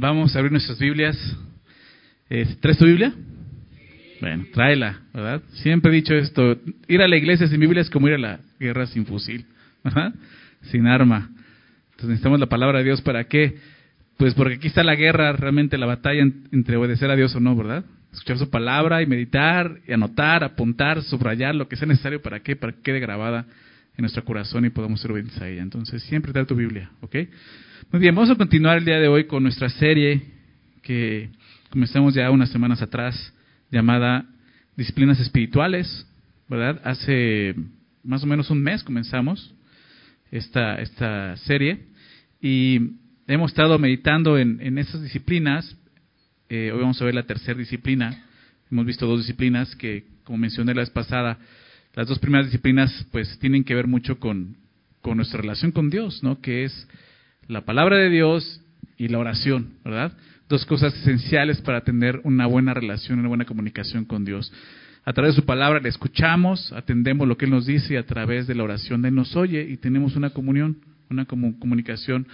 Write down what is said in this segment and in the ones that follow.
Vamos a abrir nuestras Biblias. Eh, ¿Traes tu Biblia? Bueno, tráela, ¿verdad? Siempre he dicho esto, ir a la iglesia sin Biblia es como ir a la guerra sin fusil. Sin arma. Entonces necesitamos la palabra de Dios para qué? Pues porque aquí está la guerra, realmente la batalla entre obedecer a Dios o no, ¿verdad? Escuchar su palabra y meditar, y anotar, apuntar, subrayar lo que sea necesario para para que quede grabada en nuestro corazón y podamos ser obedientes a ella. Entonces siempre trae tu Biblia, ¿ok? Muy bien, vamos a continuar el día de hoy con nuestra serie que comenzamos ya unas semanas atrás, llamada Disciplinas Espirituales, ¿verdad? Hace más o menos un mes comenzamos esta, esta serie y hemos estado meditando en, en esas disciplinas. Eh, hoy vamos a ver la tercera disciplina. Hemos visto dos disciplinas que, como mencioné la vez pasada, las dos primeras disciplinas pues tienen que ver mucho con, con nuestra relación con Dios, ¿no? Que es la palabra de Dios y la oración, ¿verdad? Dos cosas esenciales para tener una buena relación, una buena comunicación con Dios. A través de su palabra le escuchamos, atendemos lo que Él nos dice y a través de la oración Él nos oye y tenemos una comunión, una comunicación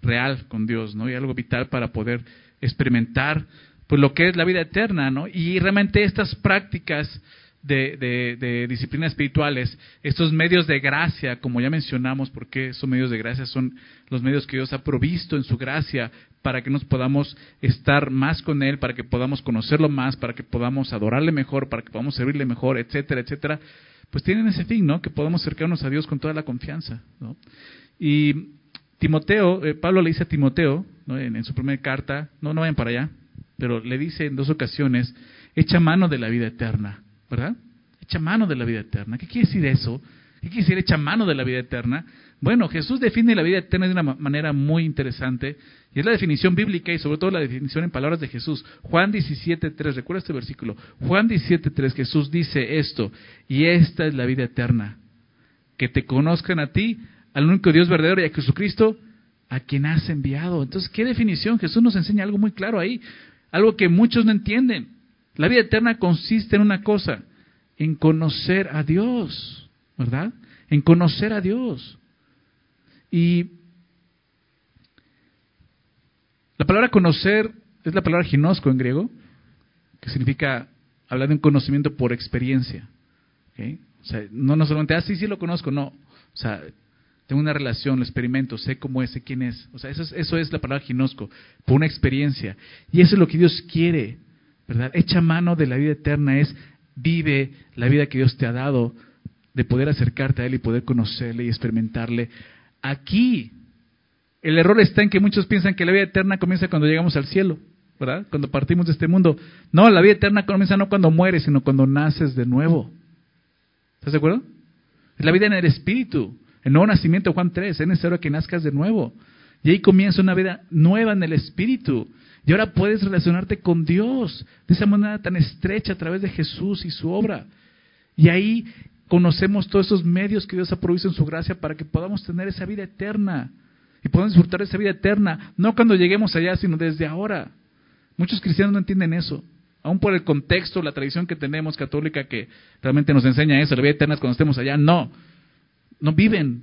real con Dios, ¿no? Y algo vital para poder experimentar pues lo que es la vida eterna, ¿no? Y realmente estas prácticas de, disciplinas espirituales, estos medios de gracia, como ya mencionamos, porque esos medios de gracia son los medios que Dios ha provisto en su gracia para que nos podamos estar más con Él, para que podamos conocerlo más, para que podamos adorarle mejor, para que podamos servirle mejor, etcétera, etcétera, pues tienen ese fin, ¿no? Que podamos acercarnos a Dios con toda la confianza, ¿no? Y Timoteo, eh, Pablo le dice a Timoteo, en, en su primera carta, no, no vayan para allá, pero le dice en dos ocasiones, echa mano de la vida eterna ¿verdad? Echa mano de la vida eterna. ¿Qué quiere decir eso? ¿Qué quiere decir echa mano de la vida eterna? Bueno, Jesús define la vida eterna de una manera muy interesante y es la definición bíblica y sobre todo la definición en palabras de Jesús. Juan 17.3, recuerda este versículo. Juan 17.3, Jesús dice esto, y esta es la vida eterna, que te conozcan a ti, al único Dios verdadero y a Jesucristo, a quien has enviado. Entonces, ¿qué definición? Jesús nos enseña algo muy claro ahí, algo que muchos no entienden. La vida eterna consiste en una cosa, en conocer a Dios, ¿verdad? En conocer a Dios. Y la palabra conocer es la palabra ginosco en griego, que significa hablar de un conocimiento por experiencia. O sea, no, solamente, ah, sí, sí lo conozco, no. O sea, tengo una relación, lo experimento, sé cómo es, sé quién es. O sea, eso es, eso es la palabra ginosco, por una experiencia. Y eso es lo que Dios quiere ¿verdad? Echa mano de la vida eterna es vive la vida que Dios te ha dado, de poder acercarte a Él y poder conocerle y experimentarle aquí. El error está en que muchos piensan que la vida eterna comienza cuando llegamos al cielo, ¿verdad? Cuando partimos de este mundo. No, la vida eterna comienza no cuando mueres, sino cuando naces de nuevo. ¿Estás de acuerdo? Es la vida en el espíritu. El nuevo nacimiento, Juan 3, es necesario que nazcas de nuevo. Y ahí comienza una vida nueva en el espíritu. Y ahora puedes relacionarte con Dios de esa manera tan estrecha a través de Jesús y su obra. Y ahí conocemos todos esos medios que Dios ha provisto en su gracia para que podamos tener esa vida eterna. Y podamos disfrutar de esa vida eterna, no cuando lleguemos allá, sino desde ahora. Muchos cristianos no entienden eso. Aún por el contexto, la tradición que tenemos católica que realmente nos enseña eso, la vida eterna es cuando estemos allá. No, no viven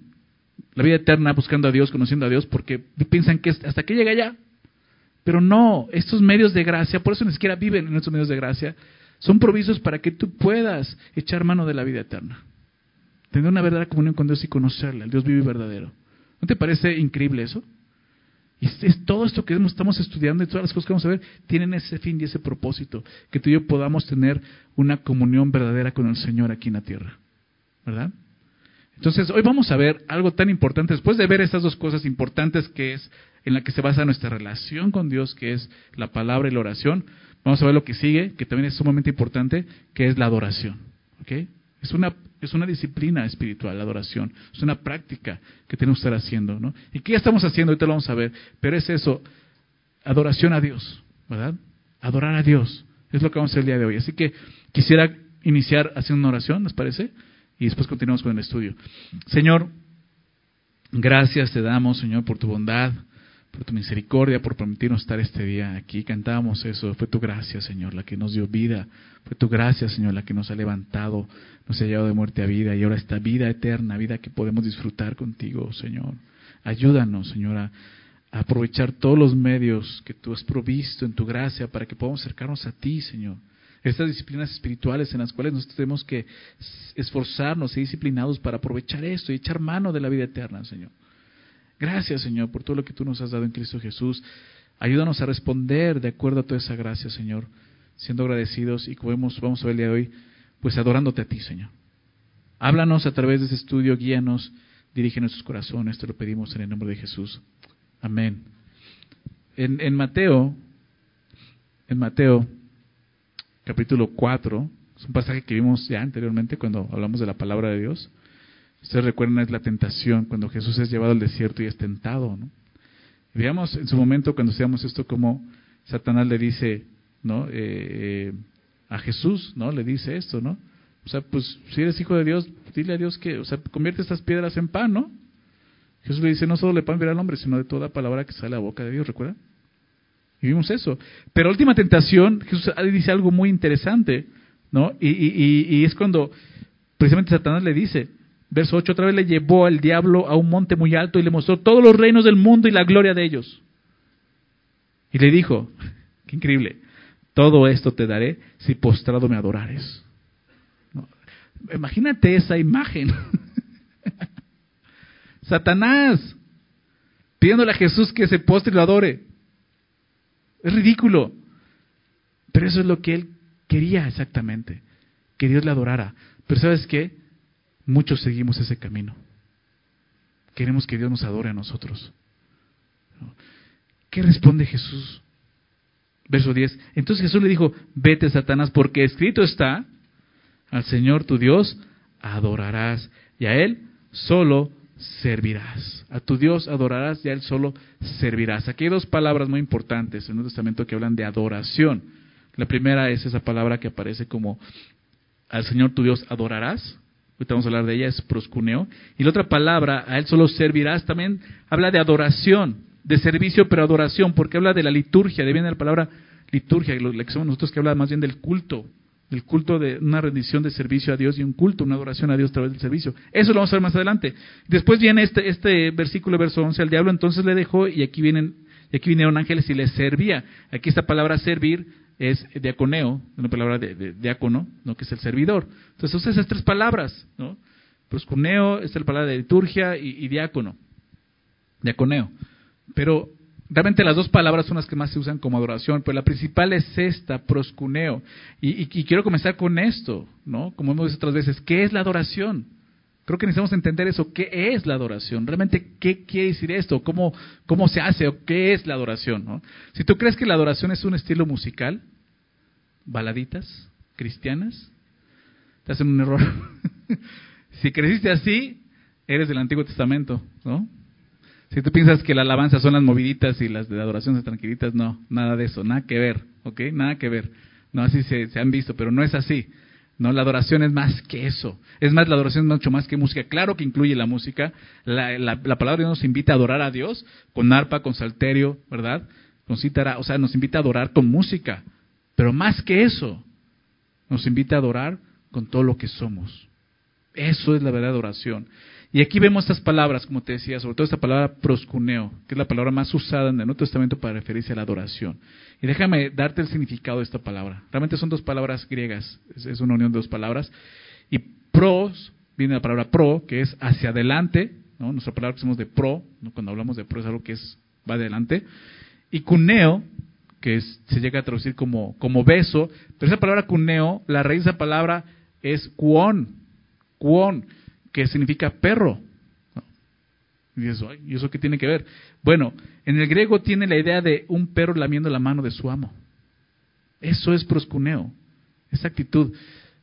la vida eterna buscando a Dios, conociendo a Dios, porque piensan que hasta que llega allá, pero no, estos medios de gracia, por eso ni siquiera viven en estos medios de gracia, son provisos para que tú puedas echar mano de la vida eterna. Tener una verdadera comunión con Dios y conocerle, al Dios vivo y verdadero. ¿No te parece increíble eso? Y es, todo esto que estamos estudiando y todas las cosas que vamos a ver tienen ese fin y ese propósito, que tú y yo podamos tener una comunión verdadera con el Señor aquí en la tierra. ¿Verdad? Entonces, hoy vamos a ver algo tan importante, después de ver estas dos cosas importantes que es en la que se basa nuestra relación con Dios, que es la palabra y la oración, vamos a ver lo que sigue, que también es sumamente importante, que es la adoración. ¿okay? Es, una, es una disciplina espiritual, la adoración, es una práctica que tenemos que estar haciendo. ¿no? ¿Y qué estamos haciendo? Ahorita lo vamos a ver, pero es eso, adoración a Dios, ¿verdad? Adorar a Dios, es lo que vamos a hacer el día de hoy. Así que quisiera iniciar haciendo una oración, ¿les parece? Y después continuamos con el estudio. Señor, gracias te damos, Señor, por tu bondad por tu misericordia, por permitirnos estar este día aquí. Cantábamos eso, fue tu gracia, Señor, la que nos dio vida, fue tu gracia, Señor, la que nos ha levantado, nos ha llevado de muerte a vida y ahora esta vida eterna, vida que podemos disfrutar contigo, Señor. Ayúdanos, Señor, a, aprovechar todos los medios que tú has provisto en tu gracia para que podamos acercarnos a ti, Señor. Estas disciplinas espirituales en las cuales nosotros tenemos que esforzarnos y disciplinados para aprovechar esto y echar mano de la vida eterna, Señor. Gracias, Señor, por todo lo que tú nos has dado en Cristo Jesús. Ayúdanos a responder de acuerdo a toda esa gracia, Señor, siendo agradecidos y como vamos, a ver el día de hoy, pues adorándote a ti, Señor. Háblanos a través de ese estudio, guíanos, dirige nuestros corazones, te lo pedimos en el nombre de Jesús. Amén. En, en Mateo, en Mateo, capítulo 4, es un pasaje que vimos ya anteriormente cuando hablamos de la palabra de Dios. Ustedes recuerdan, es la tentación, cuando Jesús es llevado al desierto y es tentado, ¿no? Veamos en su momento cuando seamos esto como Satanás le dice, ¿no? Eh, eh, a Jesús, ¿no? Le dice esto, ¿no? O sea, pues si eres hijo de Dios, dile a Dios que, o sea, convierte estas piedras en pan, ¿no? Jesús le dice, no solo de pan vivirá al hombre, sino de toda palabra que sale de la boca de Dios, ¿recuerda? Y vimos eso. Pero última tentación, Jesús dice algo muy interesante, ¿no? Y, y, es cuando precisamente Satanás le dice, verso 8, otra vez le llevó al diablo a un monte muy alto y le mostró todos los reinos del mundo y la gloria de ellos. Y le dijo, qué increíble, todo esto te daré si postrado me adorares. Imagínate esa imagen. Satanás pidiéndole a Jesús que se postre y lo adore. Es ridículo. Pero eso es lo que él quería exactamente, que Dios le adorara. Pero sabes qué? Muchos seguimos ese camino. Queremos que Dios nos adore a nosotros. ¿Qué responde Jesús? Verso 10. Entonces Jesús le dijo, vete Satanás, porque escrito está, al Señor tu Dios adorarás y a Él solo servirás. A tu Dios adorarás y a Él solo servirás. Aquí hay dos palabras muy importantes en el Nuevo Testamento que hablan de adoración. La primera es esa palabra que aparece como al Señor tu Dios adorarás. Ahorita vamos a hablar de ella, es proscuneo. Y la otra palabra, a Él solo servirás, también habla de adoración, de servicio, pero adoración, porque habla de la liturgia, de viene la palabra liturgia, la que somos nosotros que habla más bien del culto, el culto de una rendición de servicio a Dios y un culto, una adoración a Dios a través del servicio. Eso lo vamos a ver más adelante. Después viene este, este versículo, verso 11, al diablo entonces le dejó y aquí vienen y aquí vinieron ángeles y le servía. Aquí esta palabra servir es diaconeo, una palabra de, diácono, ¿no? que es el servidor. Entonces usa esas tres palabras, ¿no? Proscuneo es la palabra de liturgia y, y diácono, diaconeo. Pero Realmente las dos palabras son las que más se usan como adoración, pero la principal es esta, proscuneo. Y, quiero comenzar con esto, ¿no? Como hemos dicho otras veces, ¿qué es la adoración? Creo que necesitamos entender eso, ¿qué es la adoración? Realmente, ¿qué quiere decir esto? ¿Cómo, cómo se hace o qué es la adoración? ¿no? Si tú crees que la adoración es un estilo musical, baladitas, cristianas, te hacen un error. si creciste así, eres del Antiguo Testamento, ¿no? Si tú piensas que la alabanza son las moviditas y las de adoración son tranquilitas, no, nada de eso, nada que ver, ¿ok? Nada que ver. No, así se, han visto, pero no es así. No, la adoración es más que eso. Es más, la adoración es mucho más que música. Claro que incluye la música. La, la, la palabra nos invita a adorar a Dios con arpa, con salterio, ¿verdad? Con cítara. O sea, nos invita a adorar con música. Pero más que eso, nos invita a adorar con todo lo que somos. Eso es la verdadera adoración. Y aquí vemos estas palabras, como te decía, sobre todo esta palabra proscuneo, que es la palabra más usada en el Nuevo Testamento para referirse a la adoración. Y déjame darte el significado de esta palabra. Realmente son dos palabras griegas, es, una unión de dos palabras. Y pros, viene la palabra pro, que es hacia adelante, ¿no? nuestra palabra que usamos de pro, cuando hablamos de pro es algo que es va adelante. Y cuneo, que se llega a traducir como, como beso, pero esa palabra cuneo, la raíz de esa palabra es cuón, cuón que significa perro. Y eso, ¿y eso qué tiene que ver? Bueno, en el griego tiene la idea de un perro lamiendo la mano de su amo. Eso es proscuneo, esa actitud.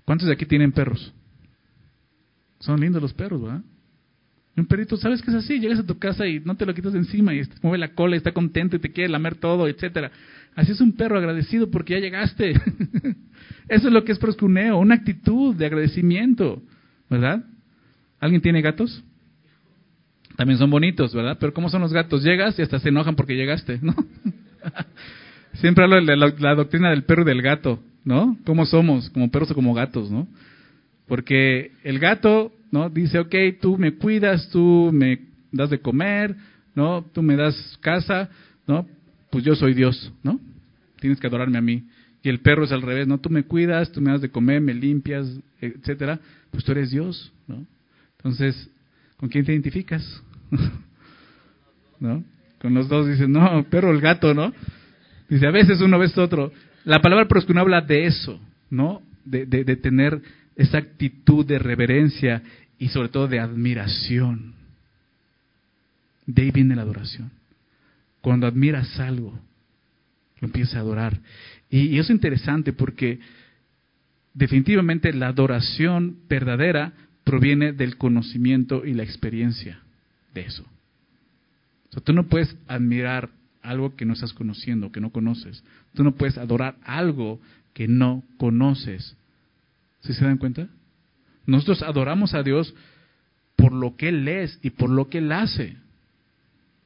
¿Cuántos de aquí tienen perros? Son lindos los perros, ¿verdad? Un perrito, ¿sabes qué es así? Llegas a tu casa y no te lo quitas encima y mueve la cola y está contento y te quiere lamer todo, etcétera. Así es un perro agradecido porque ya llegaste. Eso es lo que es proscuneo, una actitud de agradecimiento, ¿verdad? ¿Alguien tiene gatos? También son bonitos, ¿verdad? Pero ¿cómo son los gatos? Llegas y hasta se enojan porque llegaste, ¿no? Siempre hablo de la, doctrina del perro y del gato, ¿no? ¿Cómo somos? ¿Como perros o como gatos, no? Porque el gato, ¿no? Dice, ok, tú me cuidas, tú me das de comer, ¿no? Tú me das casa, ¿no? Pues yo soy Dios, ¿no? Tienes que adorarme a mí. Y el perro es al revés, ¿no? Tú me cuidas, tú me das de comer, me limpias, etcétera. Pues tú eres Dios, ¿no? Entonces, ¿con quién te identificas? ¿No? Con los dos dicen, no, perro, el gato, ¿no? Dice, a veces uno, a veces otro. La palabra no habla de eso, ¿no? De, de, de tener esa actitud de reverencia y sobre todo de admiración. De ahí viene la adoración. Cuando admiras algo, lo empiezas a adorar. Y, es interesante porque definitivamente la adoración verdadera proviene del conocimiento y la experiencia de eso. Tú no puedes admirar algo que no estás conociendo, que no conoces. Tú no puedes adorar algo que no conoces. ¿Sí se dan cuenta? Nosotros adoramos a Dios por lo que Él es y por lo que Él hace.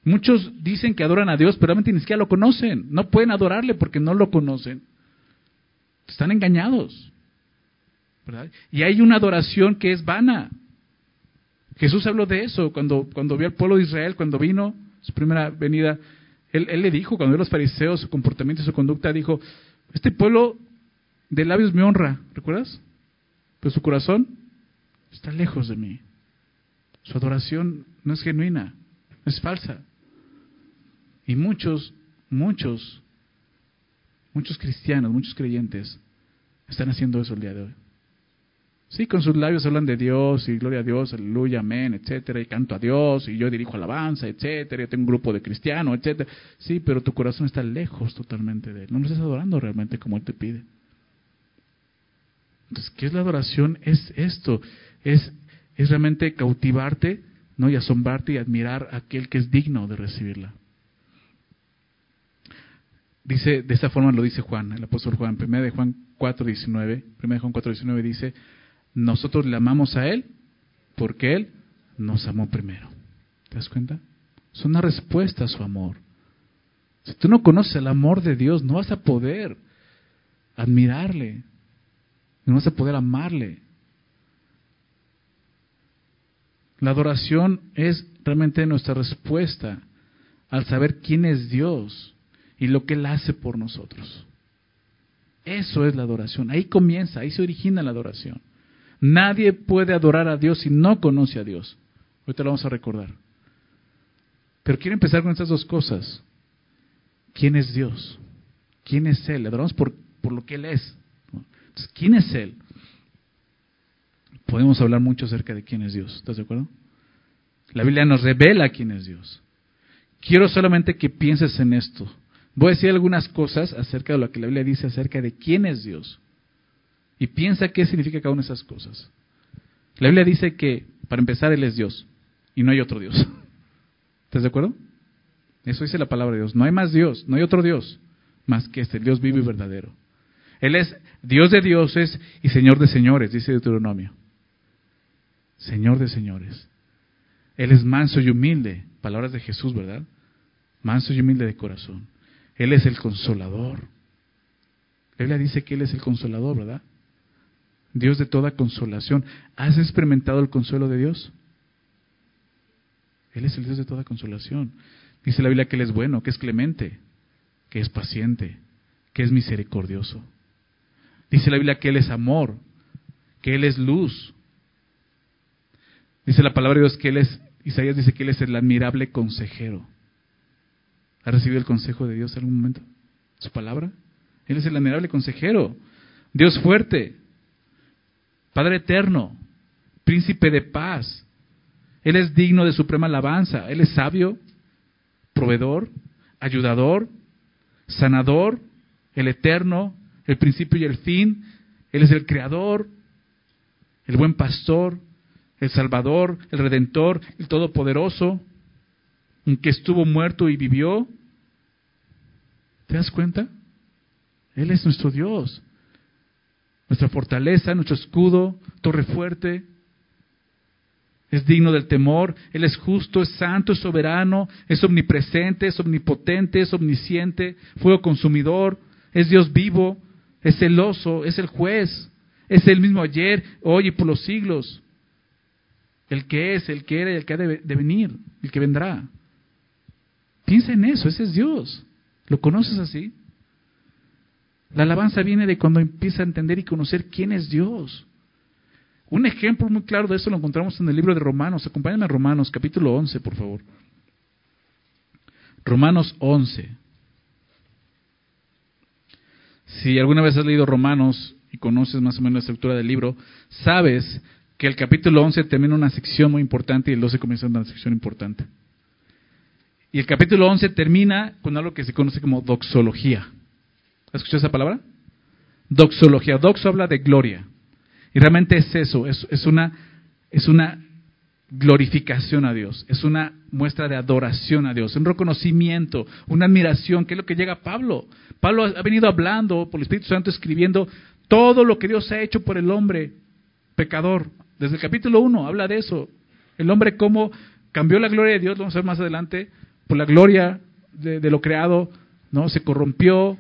Muchos dicen que adoran a Dios, pero realmente ni siquiera lo conocen. No pueden adorarle porque no lo conocen. Están engañados. Y hay una adoración que es vana. Jesús habló de eso cuando, cuando vio al pueblo de Israel, cuando vino su primera venida. Él, le dijo, cuando vio a los fariseos, su comportamiento y su conducta, dijo, este pueblo de labios me honra, ¿recuerdas? Pero su corazón está lejos de mí. Su adoración no es genuina, es falsa. Y muchos, muchos, muchos cristianos, muchos creyentes están haciendo eso el día de hoy. Sí, con sus labios hablan de Dios y gloria a Dios, aleluya, amén, etcétera, y canto a Dios y yo dirijo alabanza, etcétera, yo tengo un grupo de cristianos, etcétera. Sí, pero tu corazón está lejos totalmente de Él. No lo estás adorando realmente como Él te pide. Entonces, ¿qué es la adoración? Es esto, es, es realmente cautivarte ¿no? y asombrarte y admirar a aquel que es digno de recibirla. Dice, de esta forma lo dice Juan, el apóstol Juan, 1 de Juan 4.19, 1 de Juan 4.19 dice, nosotros le amamos a Él porque Él nos amó primero. ¿Te das cuenta? Es una respuesta a su amor. Si tú no conoces el amor de Dios, no vas a poder admirarle, no vas a poder amarle. La adoración es realmente nuestra respuesta al saber quién es Dios y lo que Él hace por nosotros. Eso es la adoración. Ahí comienza, ahí se origina la adoración. Nadie puede adorar a Dios si no conoce a Dios. Ahorita lo vamos a recordar. Pero quiero empezar con estas dos cosas. ¿Quién es Dios? ¿Quién es Él? Le adoramos por, por lo que Él es. ¿quién es Él? Podemos hablar mucho acerca de quién es Dios. ¿Estás de acuerdo? La Biblia nos revela quién es Dios. Quiero solamente que pienses en esto. Voy a decir algunas cosas acerca de lo que la Biblia dice acerca de quién es Dios. Y piensa qué significa cada una de esas cosas. La Biblia dice que, para empezar, Él es Dios y no hay otro Dios. ¿Estás de acuerdo? Eso dice la palabra de Dios. No hay más Dios, no hay otro Dios más que este, Dios vivo y verdadero. Él es Dios de dioses y Señor de señores, dice Deuteronomio. Señor de señores. Él es manso y humilde, palabras de Jesús, ¿verdad? Manso y humilde de corazón. Él es el consolador. La Biblia dice que Él es el consolador, ¿verdad? Dios de toda consolación. ¿Has experimentado el consuelo de Dios? Él es el Dios de toda consolación. Dice la Biblia que Él es bueno, que es clemente, que es paciente, que es misericordioso. Dice la Biblia que Él es amor, que Él es luz. Dice la palabra de Dios que Él es, Isaías dice que Él es el admirable consejero. ¿Ha recibido el consejo de Dios en algún momento? ¿Su palabra? Él es el admirable consejero. Dios fuerte, Padre eterno, príncipe de paz. Él es digno de suprema alabanza. Él es sabio, proveedor, ayudador, sanador, el eterno, el principio y el fin. Él es el creador, el buen pastor, el salvador, el redentor, el todopoderoso, en que estuvo muerto y vivió. ¿Te das cuenta? Él es nuestro Dios nuestra fortaleza, nuestro escudo, torre fuerte. Es digno del temor, Él es justo, es santo, es soberano, es omnipresente, es omnipotente, es omnisciente, fuego consumidor, es Dios vivo, es celoso, es el juez, es el mismo ayer, hoy y por los siglos. El que es, el que era y el que ha de, venir, el que vendrá. Piensa en eso, ese es Dios. ¿Lo conoces así? La alabanza viene de cuando empieza a entender y conocer quién es Dios. Un ejemplo muy claro de eso lo encontramos en el libro de Romanos. Acompáñame a Romanos, capítulo 11, por favor. Romanos 11. Si alguna vez has leído Romanos y conoces más o menos la estructura del libro, sabes que el capítulo 11 termina una sección muy importante y el 12 comienza una sección importante. Y el capítulo 11 termina con algo que se conoce como doxología. ¿Has escuchado esa palabra? Doxología. Doxo habla de gloria. Y realmente es eso, es, una, es una glorificación a Dios, es una muestra de adoración a Dios, un reconocimiento, una admiración, que es lo que llega a Pablo. Pablo ha venido hablando por el Espíritu Santo, escribiendo todo lo que Dios ha hecho por el hombre pecador. Desde el capítulo 1 habla de eso. El hombre cómo cambió la gloria de Dios, lo vamos a ver más adelante, por la gloria de, de lo creado, ¿no? Se corrompió,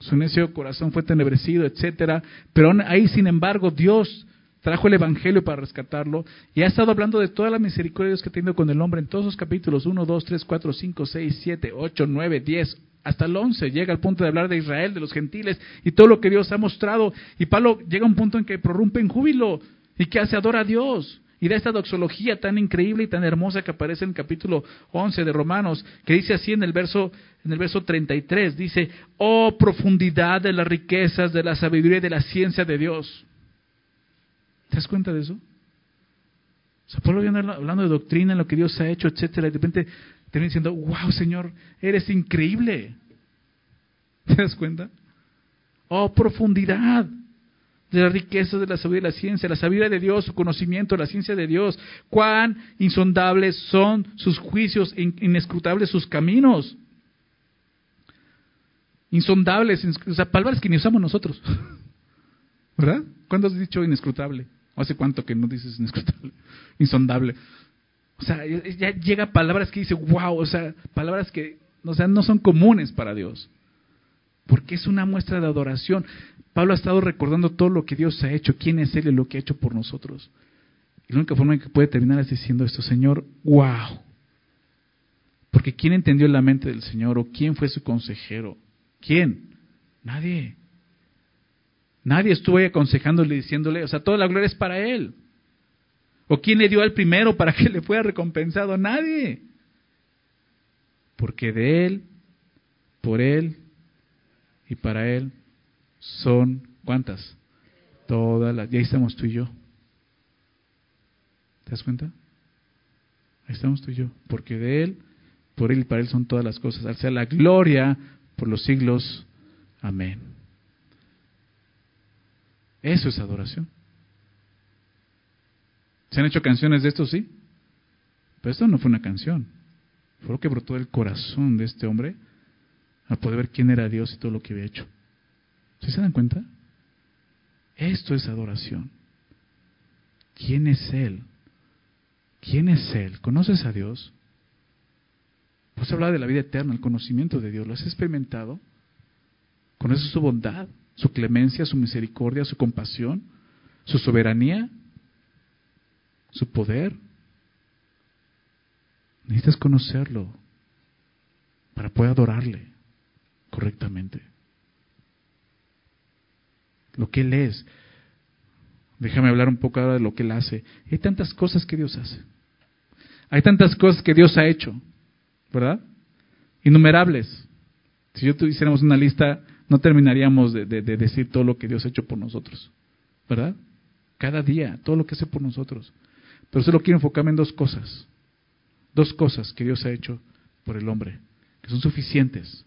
su necio corazón fue tenebrecido, etcétera. Pero ahí, sin embargo, Dios trajo el Evangelio para rescatarlo y ha estado hablando de todas las misericordias que ha tenido con el hombre en todos los capítulos 1, 2, 3, 4, 5, 6, 7, 8, 9, 10, hasta el 11. Llega al punto de hablar de Israel, de los gentiles y todo lo que Dios ha mostrado. Y Pablo llega a un punto en que prorrumpe en júbilo y que hace adora a Dios. Y da esta doxología tan increíble y tan hermosa que aparece en el capítulo 11 de Romanos, que dice así en el verso en el verso 33, dice, "Oh profundidad de las riquezas de la sabiduría y de la ciencia de Dios." ¿Te das cuenta de eso? O sea, Pablo viene hablando de doctrina, lo que Dios ha hecho, etcétera, y de repente termina diciendo, "Wow, Señor, eres increíble." ¿Te das cuenta? Oh, profundidad de las riquezas de la sabiduría y la ciencia, la sabiduría de Dios, su conocimiento, la ciencia de Dios. Cuán insondables son sus juicios, inescrutables sus caminos. Insondables, o sea, palabras que ni usamos nosotros. ¿Verdad? ¿Cuándo has dicho inescrutable? ¿Hace cuánto que no dices inescrutable? Insondable. O sea, ya llega palabras que dice, wow, o sea, palabras que o sea, no son comunes para Dios. Porque es una muestra de adoración. Pablo ha estado recordando todo lo que Dios ha hecho, quién es Él y lo que ha hecho por nosotros. Y la única forma en que puede terminar es diciendo esto, Señor, wow. Porque ¿quién entendió la mente del Señor o quién fue su consejero? ¿Quién? Nadie. Nadie estuvo ahí aconsejándole, diciéndole, o sea, toda la gloria es para Él. ¿O quién le dio al primero para que le fuera recompensado? Nadie. Porque de Él, por Él y para Él son, ¿cuántas? Todas las, y ahí estamos tú y yo. ¿Te das cuenta? Ahí estamos tú y yo. Porque de Él, por Él y para Él son todas las cosas. Al sea la gloria por los siglos. Amén. Eso es adoración. ¿Se han hecho canciones de esto? Sí. Pero esto no fue una canción. Fue lo que brotó del corazón de este hombre a poder ver quién era Dios y todo lo que había hecho. ¿Sí se dan cuenta? Esto es adoración. ¿Quién es Él? ¿Quién es Él? ¿Conoces a Dios? Pues habla de la vida eterna, el conocimiento de Dios. ¿Lo has experimentado? ¿Conoces su bondad, su clemencia, su misericordia, su compasión, su soberanía, su poder? Necesitas conocerlo para poder adorarle correctamente lo que Él es. Déjame hablar un poco ahora de lo que Él hace. Hay tantas cosas que Dios hace. Hay tantas cosas que Dios ha hecho, ¿verdad? Innumerables. Si yo tuviéramos una lista, no terminaríamos de, de, decir todo lo que Dios ha hecho por nosotros, ¿verdad? Cada día, todo lo que hace por nosotros. Pero solo quiero enfocarme en dos cosas. Dos cosas que Dios ha hecho por el hombre, que son suficientes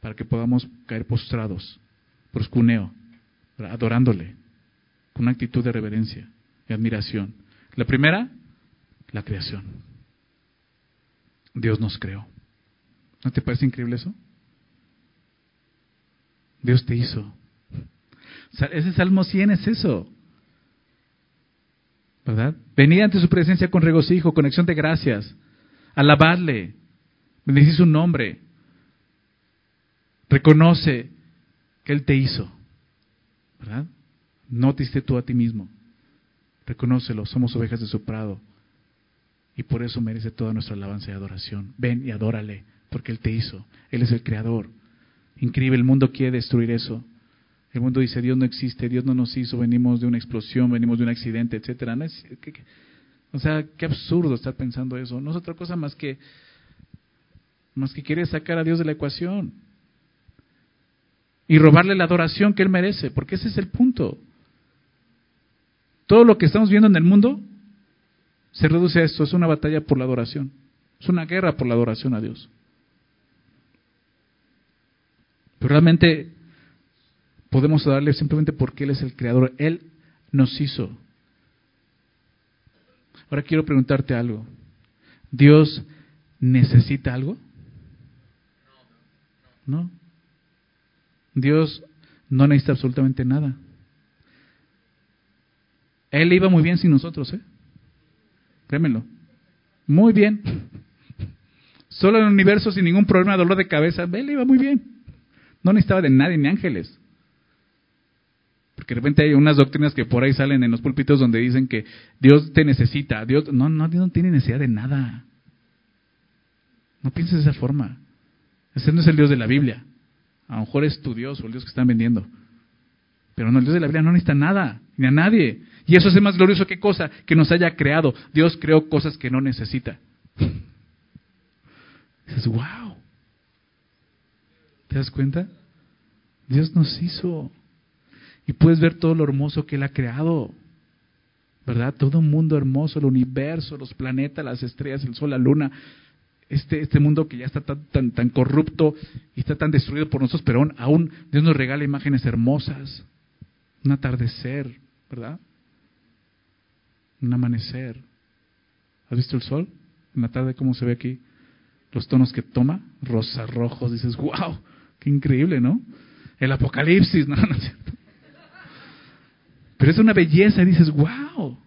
para que podamos caer postrados, proscuneo, adorándole, con una actitud de reverencia y admiración. La primera, la creación. Dios nos creó. ¿No te parece increíble eso? Dios te hizo. Ese Salmo 100 es eso. ¿Verdad? Venid ante su presencia con regocijo, con acción de gracias. Alabadle. Bendecir su nombre. Reconoce que Él te hizo. ¿verdad? No te tú a ti mismo. Reconócelo, somos ovejas de su prado. Y por eso merece toda nuestra alabanza y adoración. Ven y adórale, porque Él te hizo. Él es el creador. Increíble, el mundo quiere destruir eso. El mundo dice, Dios no existe, Dios no nos hizo, venimos de una explosión, venimos de un accidente, etcétera. o sea, qué absurdo estar pensando eso. No es otra cosa más que más que quiere sacar a Dios de la ecuación y robarle la adoración que él merece, porque ese es el punto. Todo lo que estamos viendo en el mundo se reduce a esto, es una batalla por la adoración, es una guerra por la adoración a Dios. Pero realmente podemos darle simplemente porque Él es el creador, Él nos hizo. Ahora quiero preguntarte algo. ¿Dios necesita algo? No. Dios no necesita absolutamente nada. Él iba muy bien sin nosotros, ¿eh? Créemelo. Muy bien. Solo en el universo sin ningún problema, dolor de cabeza, él iba muy bien. No necesitaba de nadie, ni ángeles. Porque de repente hay unas doctrinas que por ahí salen en los púlpitos donde dicen que Dios te necesita. Dios, no, no, Dios no tiene necesidad de nada. No pienses de esa forma. Ese no es el Dios de la Biblia. A lo mejor es tu Dios o el Dios que están vendiendo. Pero no, el Dios de la Biblia no necesita nada, ni a nadie. Y eso es más glorioso que cosa que nos haya creado. Dios creó cosas que no necesita. Dices, wow. ¿Te das cuenta? Dios nos hizo. Y puedes ver todo lo hermoso que Él ha creado. ¿Verdad? Todo un mundo hermoso, el universo, los planetas, las estrellas, el sol, la luna este, este mundo que ya está tan, tan, tan corrupto y está tan destruido por nosotros, pero aún, Dios nos regala imágenes hermosas, un atardecer, ¿verdad? Un amanecer. ¿Has visto el sol? En la tarde, ¿cómo se ve aquí? Los tonos que toma, rosa, rojos, dices, wow, qué increíble, ¿no? El apocalipsis, no, no es cierto. Pero es una belleza y dices, wow.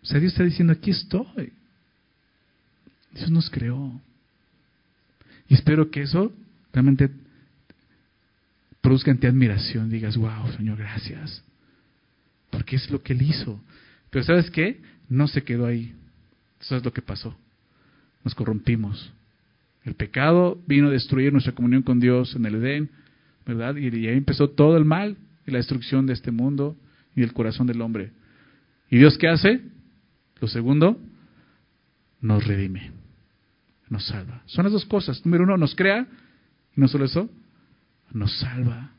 O sea, Dios está diciendo, aquí estoy. Dios nos creó. Y espero que eso realmente produzca en ti admiración. Digas, wow, Señor, gracias. Porque es lo que Él hizo. Pero ¿sabes qué? No se quedó ahí. Eso es lo que pasó. Nos corrompimos. El pecado vino a destruir nuestra comunión con Dios en el Edén, ¿verdad? Y ahí empezó todo el mal y la destrucción de este mundo y del corazón del hombre. ¿Y Dios qué hace? Lo segundo, nos redime nos salva. Son las dos cosas. Número uno, nos crea, y no solo eso, nos salva.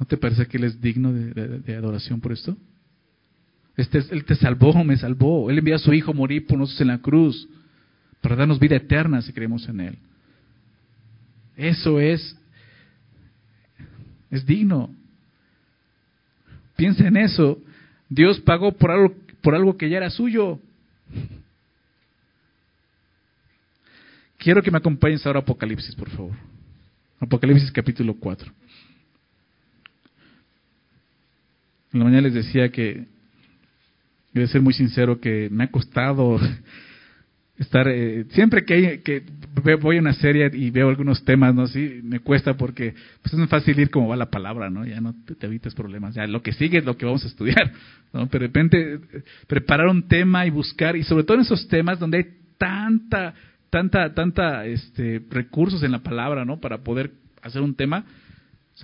¿No te parece que Él es digno de, adoración por esto? Este, él te salvó, me salvó. Él envió a su Hijo a morir por nosotros en la cruz, para darnos vida eterna si creemos en Él. Eso es, es digno. Piensa en eso. Dios pagó por algo, por algo que ya era suyo. Quiero que me acompañes ahora a Apocalipsis, por favor. Apocalipsis capítulo 4. En la mañana les decía que, voy ser muy sincero, que me ha costado estar, eh, siempre que, que voy a una serie y veo algunos temas, ¿no? Sí, me cuesta porque pues, es muy fácil ir como va la palabra, ¿no? Ya no te, te, evitas problemas. Ya lo que sigue es lo que vamos a estudiar, ¿no? Pero de repente eh, preparar un tema y buscar, y sobre todo en esos temas donde hay tanta tanta, tanta este, recursos en la palabra, ¿no? Para poder hacer un tema.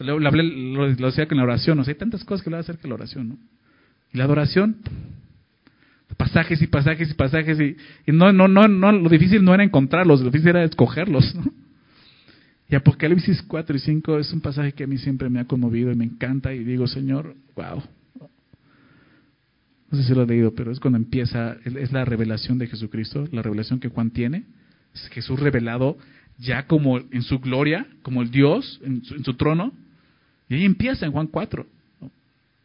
Lo, lo, decía con la oración, o sea, hay tantas cosas que le va a hacer que la oración, ¿no? Y la adoración, pasajes y pasajes y pasajes y, no, no, no, no, lo difícil no era encontrarlos, lo difícil era escogerlos, ¿no? Y Apocalipsis 4 y 5 es un pasaje que a mí siempre me ha conmovido y me encanta y digo, Señor, wow. No sé si lo he leído, pero es cuando empieza, es la revelación de Jesucristo, la revelación que Juan tiene Jesús revelado ya como en su gloria, como el Dios en su, trono. Y ahí empieza en Juan 4.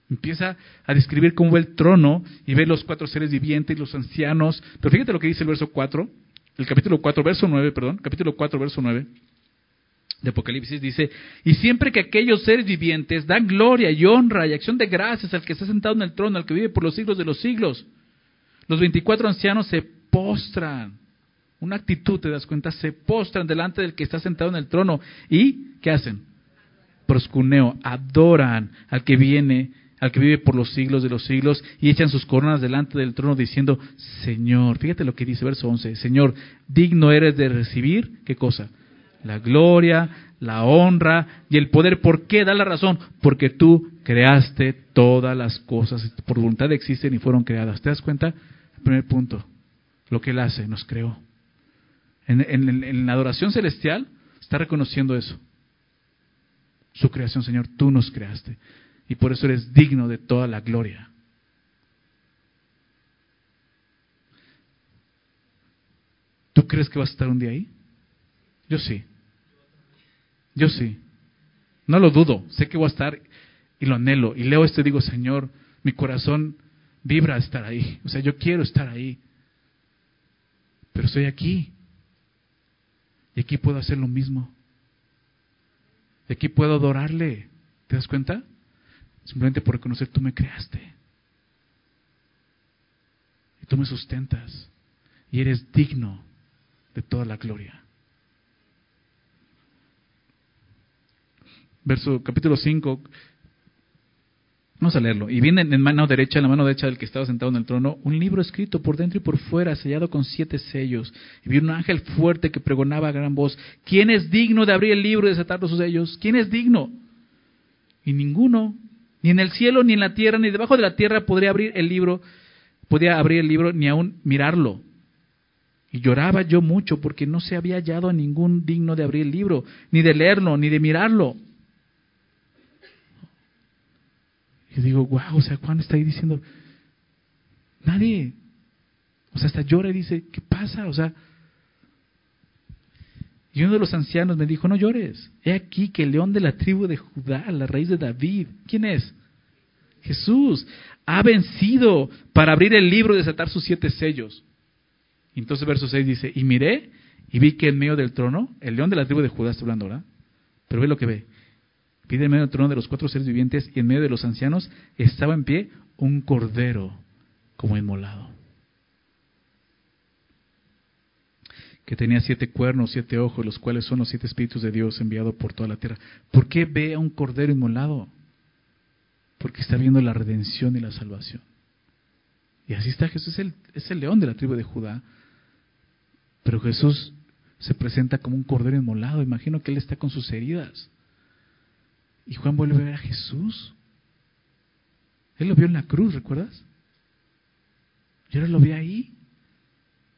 Empieza a describir cómo ve el trono y ve los cuatro seres vivientes y los ancianos. Pero fíjate lo que dice el verso 4, el capítulo 4, verso 9, perdón, capítulo 4, verso 9 de Apocalipsis dice, y siempre que aquellos seres vivientes dan gloria y honra y acción de gracias al que está sentado en el trono, al que vive por los siglos de los siglos, los 24 ancianos se postran una actitud, te das cuenta, se postran delante del que está sentado en el trono y ¿qué hacen? Proscuneo, adoran al que viene, al que vive por los siglos de los siglos, y echan sus coronas delante del trono diciendo, Señor, fíjate lo que dice verso 11, Señor, digno eres de recibir, ¿qué cosa? La gloria, la honra y el poder. ¿Por qué? Da la razón. Porque tú creaste todas las cosas, por voluntad existen y fueron creadas. ¿Te das cuenta? El primer punto, lo que Él hace, nos creó. En, en la adoración celestial está reconociendo eso. Su creación, Señor, tú nos creaste. Y por eso eres digno de toda la gloria. ¿Tú crees que vas a estar un día ahí? Yo sí. Yo sí. No lo dudo. Sé que voy a estar y lo anhelo. Y leo esto y digo, Señor, mi corazón vibra a estar ahí. O sea, yo quiero estar ahí. Pero estoy aquí. Y aquí puedo hacer lo mismo. Aquí puedo adorarle. ¿Te das cuenta? Simplemente por reconocer, tú me creaste. Y tú me sustentas. Y eres digno de toda la gloria. Verso capítulo 5, Vamos a leerlo. Y viene en mano derecha, en la mano derecha del que estaba sentado en el trono, un libro escrito por dentro y por fuera, sellado con siete sellos. Y vi un ángel fuerte que pregonaba a gran voz, ¿quién es digno de abrir el libro y desatar sus sellos? ¿Quién es digno? Y ninguno, ni en el cielo, ni en la tierra, ni debajo de la tierra podría abrir el libro, podía abrir el libro, ni aún mirarlo. Y lloraba yo mucho porque no se había hallado a ningún digno de abrir el libro, ni de leerlo, ni de mirarlo. Y digo, wow, o sea, Juan está ahí diciendo, nadie, o sea, hasta llora y dice, ¿qué pasa? O sea, y uno de los ancianos me dijo, no llores, he aquí que el león de la tribu de Judá, la raíz de David, ¿quién es? Jesús, ha vencido para abrir el libro y desatar sus siete sellos. Entonces verso 6 dice, y miré y vi que en medio del trono, el león de la tribu de Judá está hablando, ¿verdad? Pero ve lo que ve, Pide en medio del trono de los cuatro seres vivientes y en medio de los ancianos estaba en pie un cordero como inmolado. Que tenía siete cuernos, siete ojos, los cuales son los siete espíritus de Dios enviados por toda la tierra. ¿Por qué ve a un cordero inmolado? Porque está viendo la redención y la salvación. Y así está Jesús, es el, es el león de la tribu de Judá. Pero Jesús se presenta como un cordero inmolado. Imagino que Él está con sus heridas. Y Juan vuelve a ver a Jesús. Él lo vio en la cruz, ¿recuerdas? Y ahora lo ve ahí,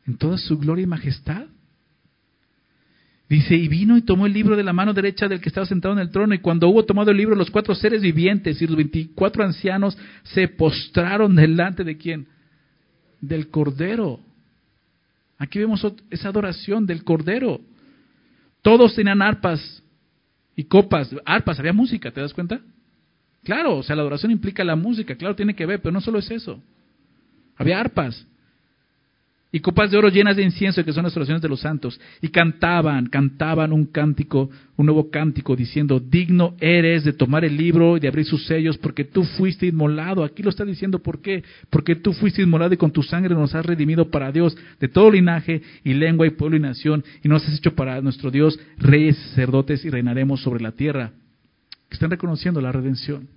en toda su gloria y majestad. Dice, y vino y tomó el libro de la mano derecha del que estaba sentado en el trono, y cuando hubo tomado el libro, los cuatro seres vivientes y los veinticuatro ancianos se postraron delante de quién? Del Cordero. Aquí vemos esa adoración del Cordero. Todos tenían arpas y copas, arpas, había música, ¿te das cuenta? Claro, o sea, la adoración implica la música, claro, tiene que ver, pero no solo es eso. Había arpas y copas de oro llenas de incienso, que son las oraciones de los santos, y cantaban, cantaban un cántico, un nuevo cántico, diciendo, digno eres de tomar el libro y de abrir sus sellos, porque tú fuiste inmolado. Aquí lo está diciendo, ¿por qué? Porque tú fuiste inmolado y con tu sangre nos has redimido para Dios de todo linaje y lengua y pueblo y nación, y nos has hecho para nuestro Dios reyes, sacerdotes y reinaremos sobre la tierra. Están reconociendo la redención.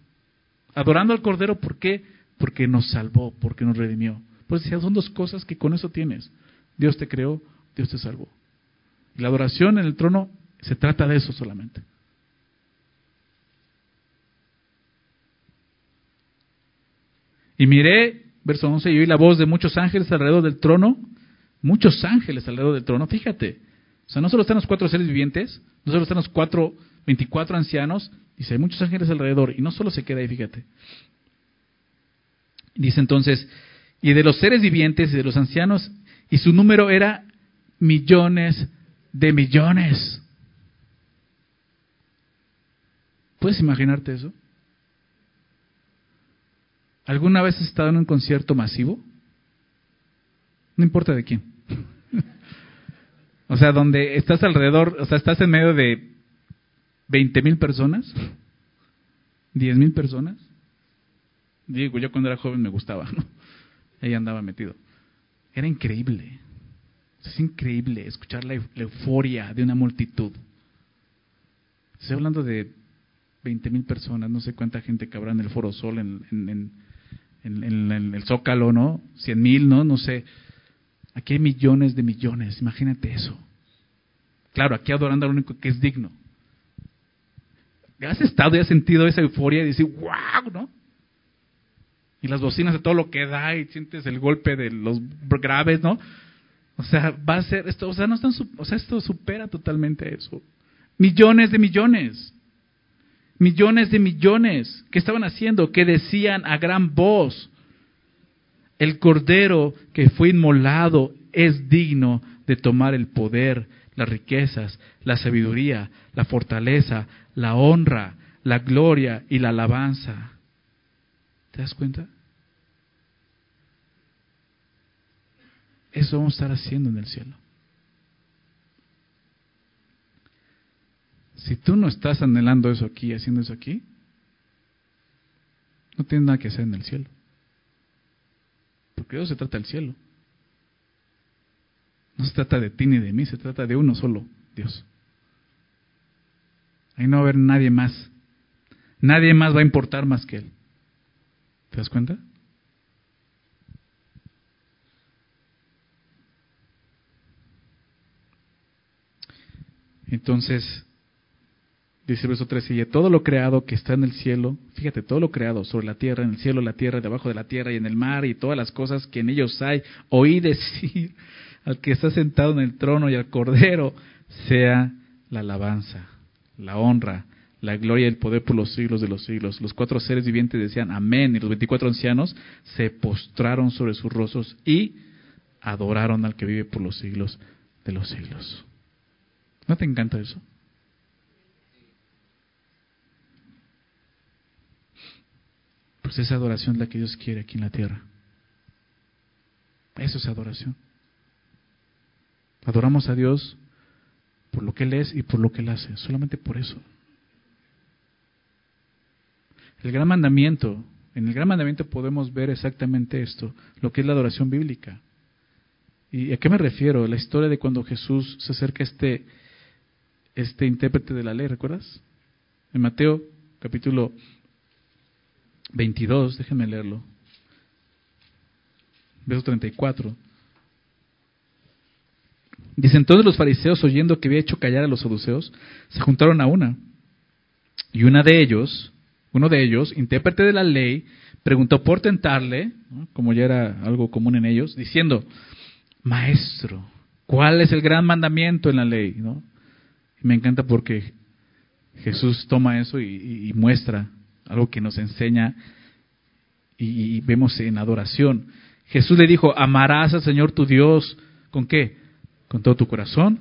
Adorando al Cordero, ¿por qué? Porque nos salvó, porque nos redimió. Pues son dos cosas que con eso tienes. Dios te creó, Dios te salvó. la adoración en el trono se trata de eso solamente. Y miré, verso 11, y oí la voz de muchos ángeles alrededor del trono, muchos ángeles alrededor del trono, fíjate. O sea, no solo están los cuatro seres vivientes, no solo están los cuatro, 24 ancianos, dice, hay muchos ángeles alrededor, y no solo se queda ahí, fíjate. Dice entonces, y de los seres vivientes y de los ancianos, y su número era millones de millones. ¿Puedes imaginarte eso? ¿Alguna vez has estado en un concierto masivo? No importa de quién. o sea, donde estás alrededor, o sea, estás en medio de 20 mil personas, 10 mil personas. Digo, yo cuando era joven me gustaba, ¿no? Ella andaba metido. Era increíble. Es increíble escuchar la, euforia de una multitud. Estoy hablando de 20 mil personas, no sé cuánta gente cabrá en el Foro Sol, en, en, el Zócalo, ¿no? 100 mil, ¿no? No sé. Aquí hay millones de millones, imagínate eso. Claro, aquí adorando al único que es digno. ¿Has estado y has sentido esa euforia y decir, wow, ¿no? Y las bocinas de todo lo que da y sientes el golpe de los graves, ¿no? O sea, va a ser esto, o sea, no están, o sea, esto supera totalmente eso. Millones de millones. Millones de millones. ¿Qué estaban haciendo? Que decían a gran voz, el cordero que fue inmolado es digno de tomar el poder, las riquezas, la sabiduría, la fortaleza, la honra, la gloria y la alabanza. ¿Te das cuenta? Eso vamos a estar haciendo en el cielo. Si tú no estás anhelando eso aquí, haciendo eso aquí, no tienes nada que hacer en el cielo. Porque eso se trata del cielo. No se trata de ti ni de mí, se trata de uno solo, Dios. Ahí no va a haber nadie más. Nadie más va a importar más que Él. ¿Te das cuenta? Entonces, dice el verso 13, y todo lo creado que está en el cielo, fíjate, todo lo creado sobre la tierra, en el cielo, la tierra, debajo de la tierra y en el mar y todas las cosas que en ellos hay, oí decir al que está sentado en el trono y al cordero, sea la alabanza, la honra, la gloria y el poder por los siglos de los siglos. Los cuatro seres vivientes decían amén y los veinticuatro ancianos se postraron sobre sus rostros y adoraron al que vive por los siglos de los siglos. ¿No te encanta eso? Pues esa adoración es la que Dios quiere aquí en la tierra. Eso es adoración. Adoramos a Dios por lo que Él es y por lo que Él hace, solamente por eso. El gran mandamiento, en el gran mandamiento podemos ver exactamente esto, lo que es la adoración bíblica. ¿Y a qué me refiero? La historia de cuando Jesús se acerca a este este intérprete de la ley, ¿recuerdas? En Mateo capítulo 22, déjenme leerlo. Verso 34. Dice, entonces los fariseos, oyendo que había hecho callar a los saduceos, se juntaron a una. Y una de ellos, uno de ellos, intérprete de la ley, preguntó por tentarle, como ya era algo común en ellos, diciendo, Maestro, ¿cuál es el gran mandamiento en la ley? ¿No? Me encanta porque Jesús toma eso y, muestra algo que nos enseña y, vemos en adoración. Jesús le dijo, amarás al Señor tu Dios, ¿con qué? Con todo tu corazón,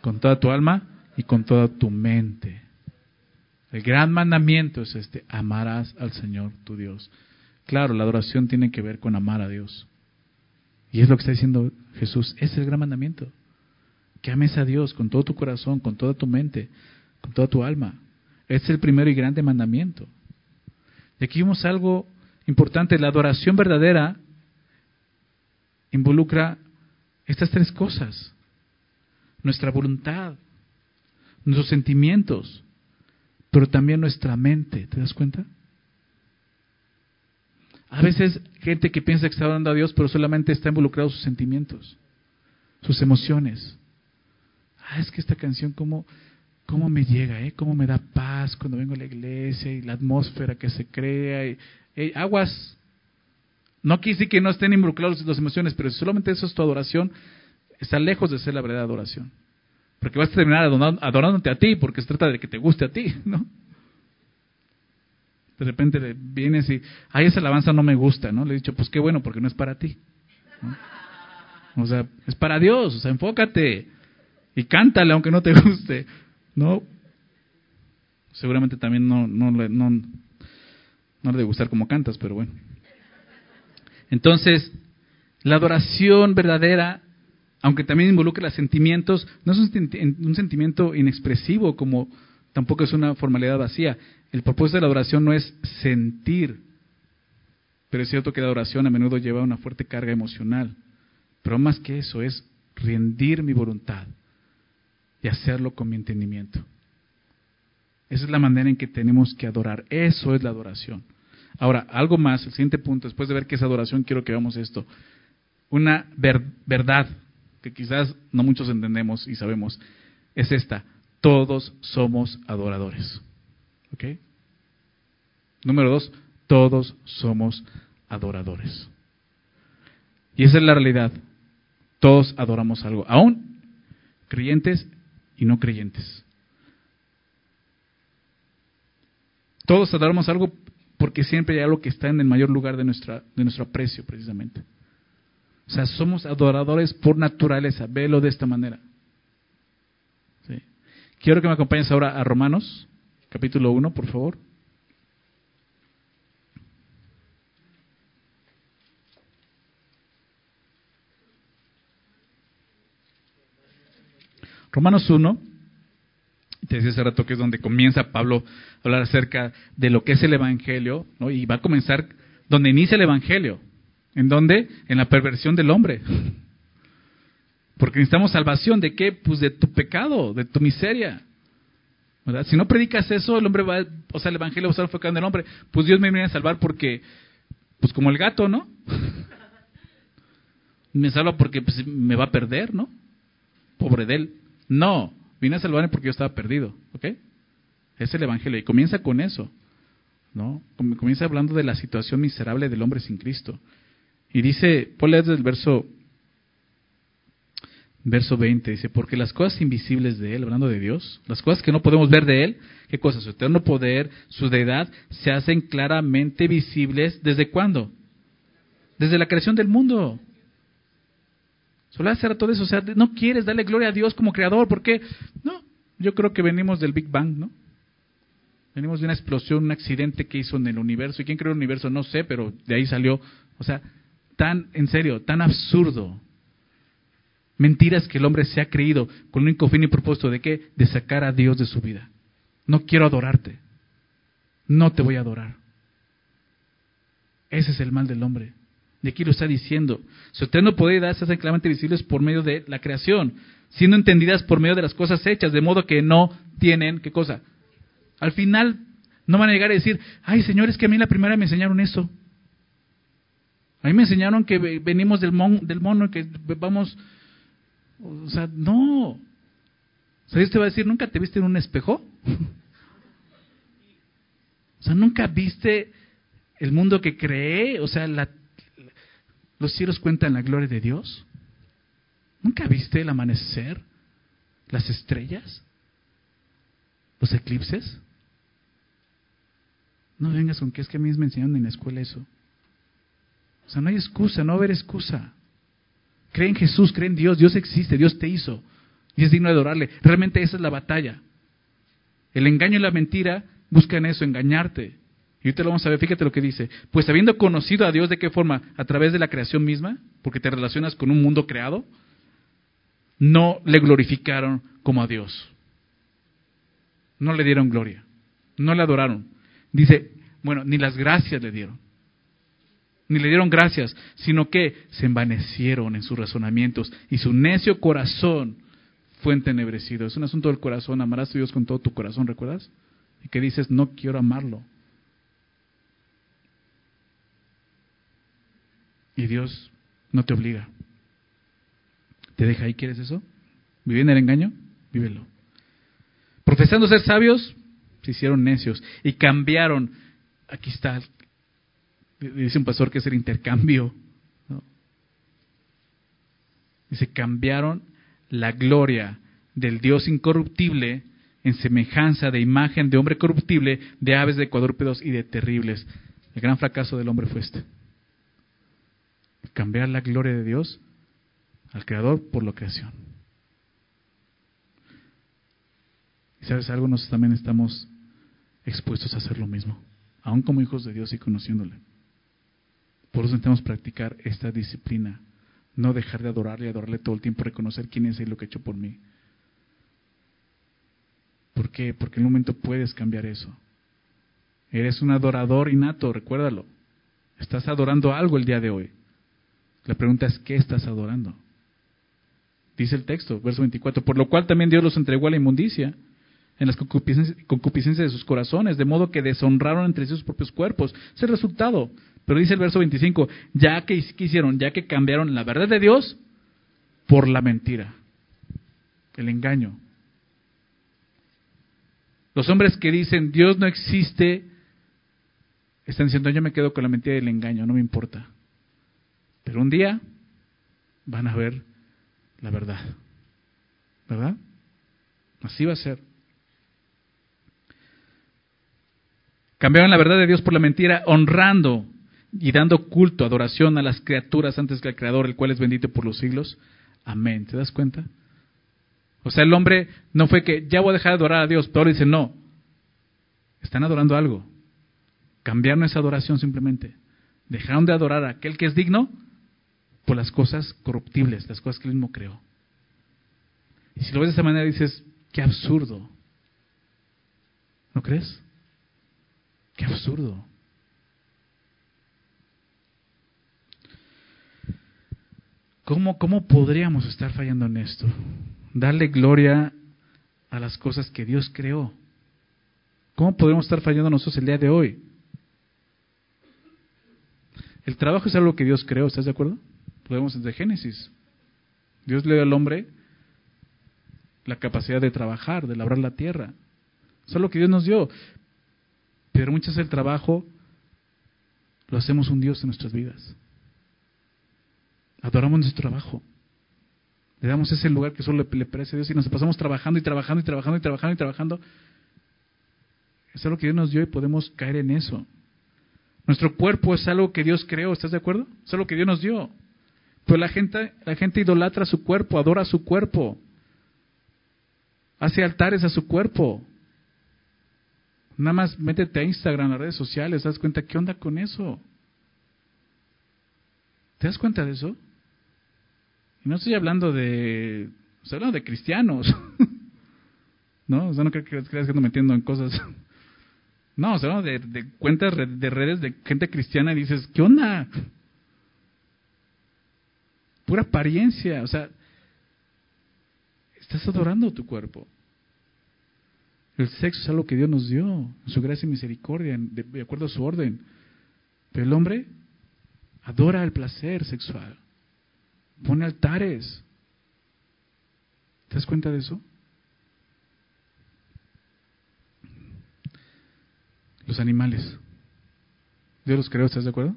con toda tu alma y con toda tu mente. El gran mandamiento es este, amarás al Señor tu Dios. Claro, la adoración tiene que ver con amar a Dios. Y es lo que está diciendo Jesús, es el gran mandamiento que ames a Dios con todo tu corazón, con toda tu mente, con toda tu alma. Ese es el primero y grande mandamiento. Y aquí vimos algo importante, la adoración verdadera involucra estas tres cosas. Nuestra voluntad, nuestros sentimientos, pero también nuestra mente. ¿Te das cuenta? A veces gente que piensa que está adorando a Dios, pero solamente está involucrado sus sentimientos, sus emociones ah, es que esta canción cómo, cómo me llega, ¿eh? cómo me da paz cuando vengo a la iglesia y la atmósfera que se crea. Y, aguas. No quise que no estén involucrados las emociones, pero si solamente eso es tu adoración, está lejos de ser la verdadera adoración. Porque vas a terminar adorándote a ti, porque se trata de que te guste a ti, ¿no? De repente vienes y, ay, esa alabanza no me gusta, ¿no? Le he dicho, pues qué bueno, porque no es para ti. O sea, es para Dios, o sea, enfócate y cántale aunque no te guste. No, seguramente también no, no, no, le debe gustar como cantas, pero bueno. Entonces, la adoración verdadera, aunque también involucra los sentimientos, no es un, sentimiento inexpresivo como tampoco es una formalidad vacía. El propósito de la adoración no es sentir, pero es cierto que la adoración a menudo lleva una fuerte carga emocional. Pero más que eso es rendir mi voluntad y hacerlo con mi entendimiento. Esa es la manera en que tenemos que adorar. Eso es la adoración. Ahora, algo más, el siguiente punto, después de ver qué es adoración, quiero que veamos esto. Una verdad que quizás no muchos entendemos y sabemos, es esta. Todos somos adoradores. ¿Ok? Número dos, todos somos adoradores. Y esa es la realidad. Todos adoramos algo, aún creyentes y no creyentes. Todos adoramos algo porque siempre hay algo que está en el mayor lugar de, nuestra, de nuestro aprecio, precisamente. O sea, somos adoradores por naturaleza. Velo de esta manera. Quiero que me acompañes ahora a Romanos, capítulo 1, por favor. Romanos 1, te decía hace rato que es donde comienza Pablo a hablar acerca de lo que es el Evangelio, ¿no? y va a comenzar donde inicia el Evangelio. ¿En dónde? En la perversión del hombre. Porque necesitamos salvación de qué? Pues de tu pecado, de tu miseria. ¿verdad? Si no predicas eso, el hombre va, o sea, el evangelio va a estar enfocado en el hombre. Pues Dios me viene a salvar porque, pues como el gato, ¿no? me salva porque pues, me va a perder, ¿no? Pobre de él. No, vine a salvarme porque yo estaba perdido, ¿ok? Es el evangelio y comienza con eso, ¿no? Comienza hablando de la situación miserable del hombre sin Cristo. Y dice, ponle desde el verso, verso 20, dice, porque las cosas invisibles de Él, hablando de Dios, las cosas que no podemos ver de Él, ¿qué cosas? Su eterno poder, su deidad, se hacen claramente visibles desde cuándo? Desde la creación del mundo. Solo hacer todo eso, o sea, no quieres darle gloria a Dios como creador, ¿por qué? No, yo creo que venimos del Big Bang, ¿no? Venimos de una explosión, un accidente que hizo en el universo. ¿Y quién creó el universo? No sé, pero de ahí salió. O sea, tan, en serio, tan absurdo. Mentiras que el hombre se ha creído con un único fin y propósito de qué? De sacar a Dios de su vida. No quiero adorarte. No te voy a adorar. Ese es el mal del hombre. De aquí lo está diciendo. Su eterno poder y hacen claramente visibles por medio de la creación, siendo entendidas por medio de las cosas hechas, de modo que no tienen, ¿qué cosa? Al final no van a llegar a decir, ay señores, que a mí la primera me enseñaron eso. A mí me enseñaron que venimos del, del mono y que vamos... O sea, no. O sea, Dios te va a decir, ¿nunca te viste en un espejo? O sea, ¿nunca viste el mundo que cree? O sea, los cielos cuentan la gloria de Dios. ¿Nunca viste el amanecer? ¿Las estrellas? ¿Los eclipses? No vengas con que es que a mí me enseñaron en la escuela eso. O sea, no hay excusa, no va a haber excusa. Cree en Jesús, cree en Dios, Dios existe, Dios te hizo. Y es digno de adorarle. Realmente esa es la batalla. El engaño y la mentira buscan eso, engañarte. Y ahorita lo vamos a ver, fíjate lo que dice. Pues habiendo conocido a Dios, ¿de qué forma? A través de la creación misma, porque te relacionas con un mundo creado, no le glorificaron como a Dios. No le dieron gloria. No le adoraron. Dice, bueno, ni las gracias le dieron ni le dieron gracias, sino que se envanecieron en sus razonamientos y su necio corazón fue entenebrecido. Es un asunto del corazón, amarás a Dios con todo tu corazón, ¿recuerdas? Y que dices, no quiero amarlo. Y Dios no te obliga. ¿Te deja ahí? ¿Quieres eso? ¿Vivir en el engaño? Vívelo. Profesando ser sabios, se hicieron necios y cambiaron. Aquí está Dice un pastor que es el intercambio. Dice, cambiaron la gloria del Dios incorruptible en semejanza de imagen de hombre corruptible, de aves, de cuadrúpedos y de terribles. El gran fracaso del hombre fue este. Cambiar la gloria de Dios al Creador por la creación. Y sabes algo, nosotros también estamos expuestos a hacer lo mismo, aún como hijos de Dios y conociéndole. Por eso necesitamos practicar esta disciplina. No dejar de adorarle adorarle todo el tiempo, reconocer quién es y lo que ha hecho por mí. ¿Por qué? Porque en un momento puedes cambiar eso. Eres un adorador innato, recuérdalo. Estás adorando algo el día de hoy. La pregunta es, ¿qué estás adorando? Dice el texto, verso 24, por lo cual también Dios los entregó a la inmundicia en las concupiscencias, de sus corazones, de modo que deshonraron entre sus propios cuerpos. Es el resultado. Pero dice el verso 25, ya que hicieron, ya que cambiaron la verdad de Dios por la mentira, el engaño. Los hombres que dicen Dios no existe, están diciendo yo me quedo con la mentira y el engaño, no me importa. Pero un día van a ver la verdad. ¿Verdad? Así va a ser. Cambiaron la verdad de Dios por la mentira, honrando y dando culto, adoración a las criaturas antes que al Creador, el cual es bendito por los siglos. Amén. ¿Te das cuenta? O sea, el hombre no fue que ya voy a dejar de adorar a Dios, pero ahora dice no. Están adorando algo. Cambiaron esa adoración simplemente. Dejaron de adorar a aquel que es digno por las cosas corruptibles, las cosas que él mismo creó. Y si lo ves de esa manera dices, qué absurdo. ¿No crees? Qué absurdo. ¿Cómo, ¿Cómo podríamos estar fallando en esto? Darle gloria a las cosas que Dios creó. ¿Cómo podríamos estar fallando nosotros el día de hoy? El trabajo es algo que Dios creó, ¿estás de acuerdo? Lo vemos desde Génesis. Dios le dio al hombre la capacidad de trabajar, de labrar la tierra. Eso es lo que Dios nos dio. Pero muchas veces el trabajo lo hacemos un Dios en nuestras vidas. Adoramos nuestro trabajo. Le damos ese lugar que solo le, parece a Dios y nos pasamos trabajando y trabajando y trabajando y trabajando y trabajando. Es lo que Dios nos dio y podemos caer en eso. Nuestro cuerpo es algo que Dios creó, ¿estás de acuerdo? Es algo que Dios nos dio. Pero la gente, la gente idolatra su cuerpo, adora su cuerpo. Hace altares a su cuerpo. Nada más métete a Instagram, a redes sociales, das cuenta qué onda con eso. ¿Te das cuenta de eso? Y no estoy hablando de, estoy hablando de cristianos. no, o sea, no creo que creas que metiendo en cosas. no, o sea, de, de cuentas de redes de gente cristiana y dices, ¿qué onda? Pura apariencia, o sea, estás adorando tu cuerpo. El sexo es algo que Dios nos dio, su gracia y misericordia, de, acuerdo a su orden. Pero el hombre adora el placer sexual, pone altares. ¿Te das cuenta de eso? Los animales. Dios los creó, ¿estás de acuerdo?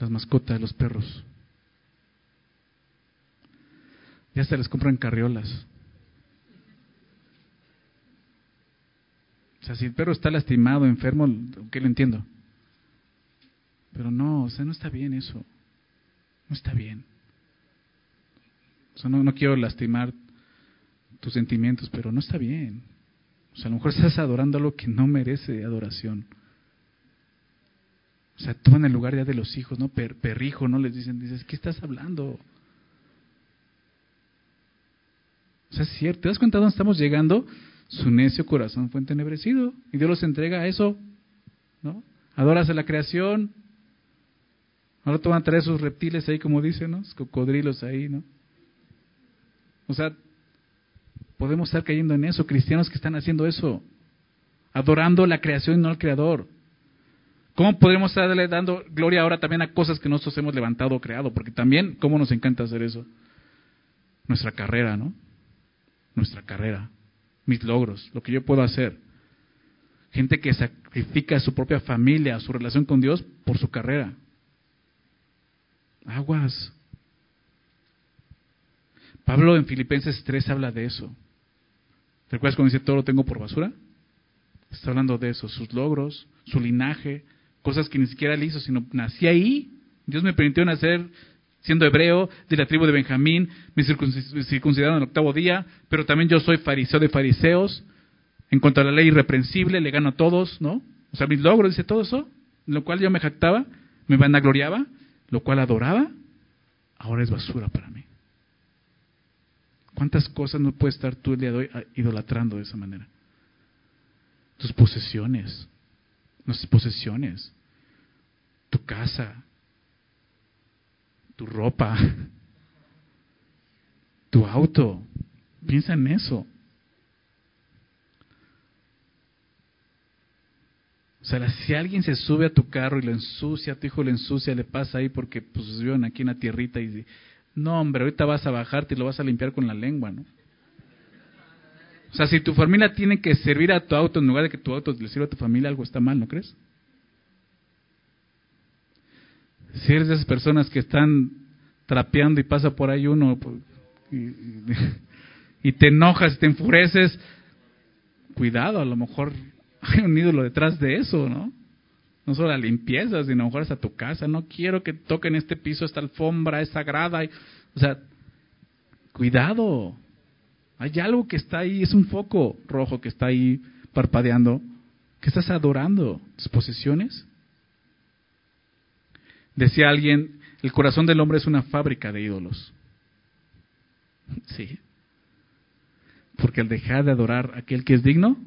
Las mascotas, los perros. Ya se les compran carriolas. O sea, si el perro está lastimado, enfermo, ¿qué lo entiendo? Pero no, o sea, no está bien eso. No está bien. O sea, no, no quiero lastimar tus sentimientos, pero no está bien. O sea, a lo mejor estás adorando algo que no merece adoración. O sea, en el lugar ya de los hijos, ¿no? perrijo, ¿no? Les dicen, dices, ¿qué estás hablando? O sea, es cierto. ¿Te das cuenta de dónde estamos llegando? Su necio corazón fue entenebrecido. Y Dios los entrega a eso. ¿No? Adoras a la creación. Ahora te van a traer esos reptiles ahí, como dicen, ¿no? cocodrilos ahí, ¿no? O sea, podemos estar cayendo en eso. Cristianos que están haciendo eso. Adorando la creación y no al creador. ¿Cómo podemos estarle dando gloria ahora también a cosas que nosotros hemos levantado o creado? Porque también, ¿cómo nos encanta hacer eso? Nuestra carrera, ¿no? nuestra carrera, mis logros, lo que yo puedo hacer. Gente que sacrifica a su propia familia, su relación con Dios por su carrera. Aguas. Pablo en Filipenses 3 habla de eso. ¿Te acuerdas cuando dice todo lo tengo por basura? Está hablando de eso, sus logros, su linaje, cosas que ni siquiera él hizo, sino nací ahí. Dios me permitió nacer siendo hebreo, de la tribu de Benjamín, me circuncidaron el octavo día, pero también yo soy fariseo de fariseos, en cuanto a la ley irreprensible, le gano a todos, ¿no? O sea, mis logros, dice todo eso, lo cual yo me jactaba, me vanagloriaba, lo cual adoraba, ahora es basura para mí. ¿Cuántas cosas no puedes estar tú el día de hoy idolatrando de esa manera? Tus posesiones, nuestras posesiones, tu casa, tu ropa, tu auto, Piensa en eso. O sea, si alguien se sube a tu carro y lo ensucia, tu hijo lo ensucia, le pasa ahí porque pues viven aquí en la tierrita y no, hombre, ahorita vas a bajarte y lo vas a limpiar con la lengua, ¿no? O sea, si tu familia tiene que servir a tu auto en lugar de que tu auto le sirva a tu familia, algo está mal, ¿no crees? Si eres de esas personas que están trapeando y pasa por ahí uno pues, y, y te enojas, te enfureces, cuidado, a lo mejor hay un ídolo detrás de eso, ¿no? No solo la limpieza, sino a lo mejor hasta tu casa. No quiero que toquen este piso, esta alfombra, es sagrada. o sea, cuidado. Hay algo que está ahí, es un foco rojo que está ahí parpadeando. ¿Qué estás adorando? ¿Tus posesiones? Decía alguien, el corazón del hombre es una fábrica de ídolos. Sí. Porque al dejar de adorar a aquel que es digno,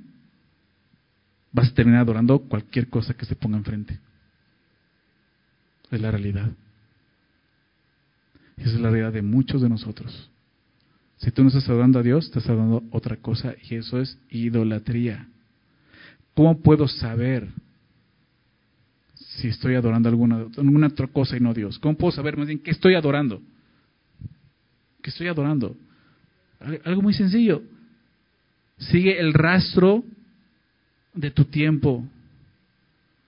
vas a terminar adorando cualquier cosa que se ponga enfrente. Es la realidad. Esa es la realidad de muchos de nosotros. Si tú no estás adorando a Dios, estás adorando otra cosa y eso es idolatría. ¿Cómo puedo saber si estoy adorando alguna, otra cosa y no Dios? ¿Cómo puedo saber más bien qué estoy adorando? ¿Qué estoy adorando? Algo muy sencillo. Sigue el rastro de tu tiempo,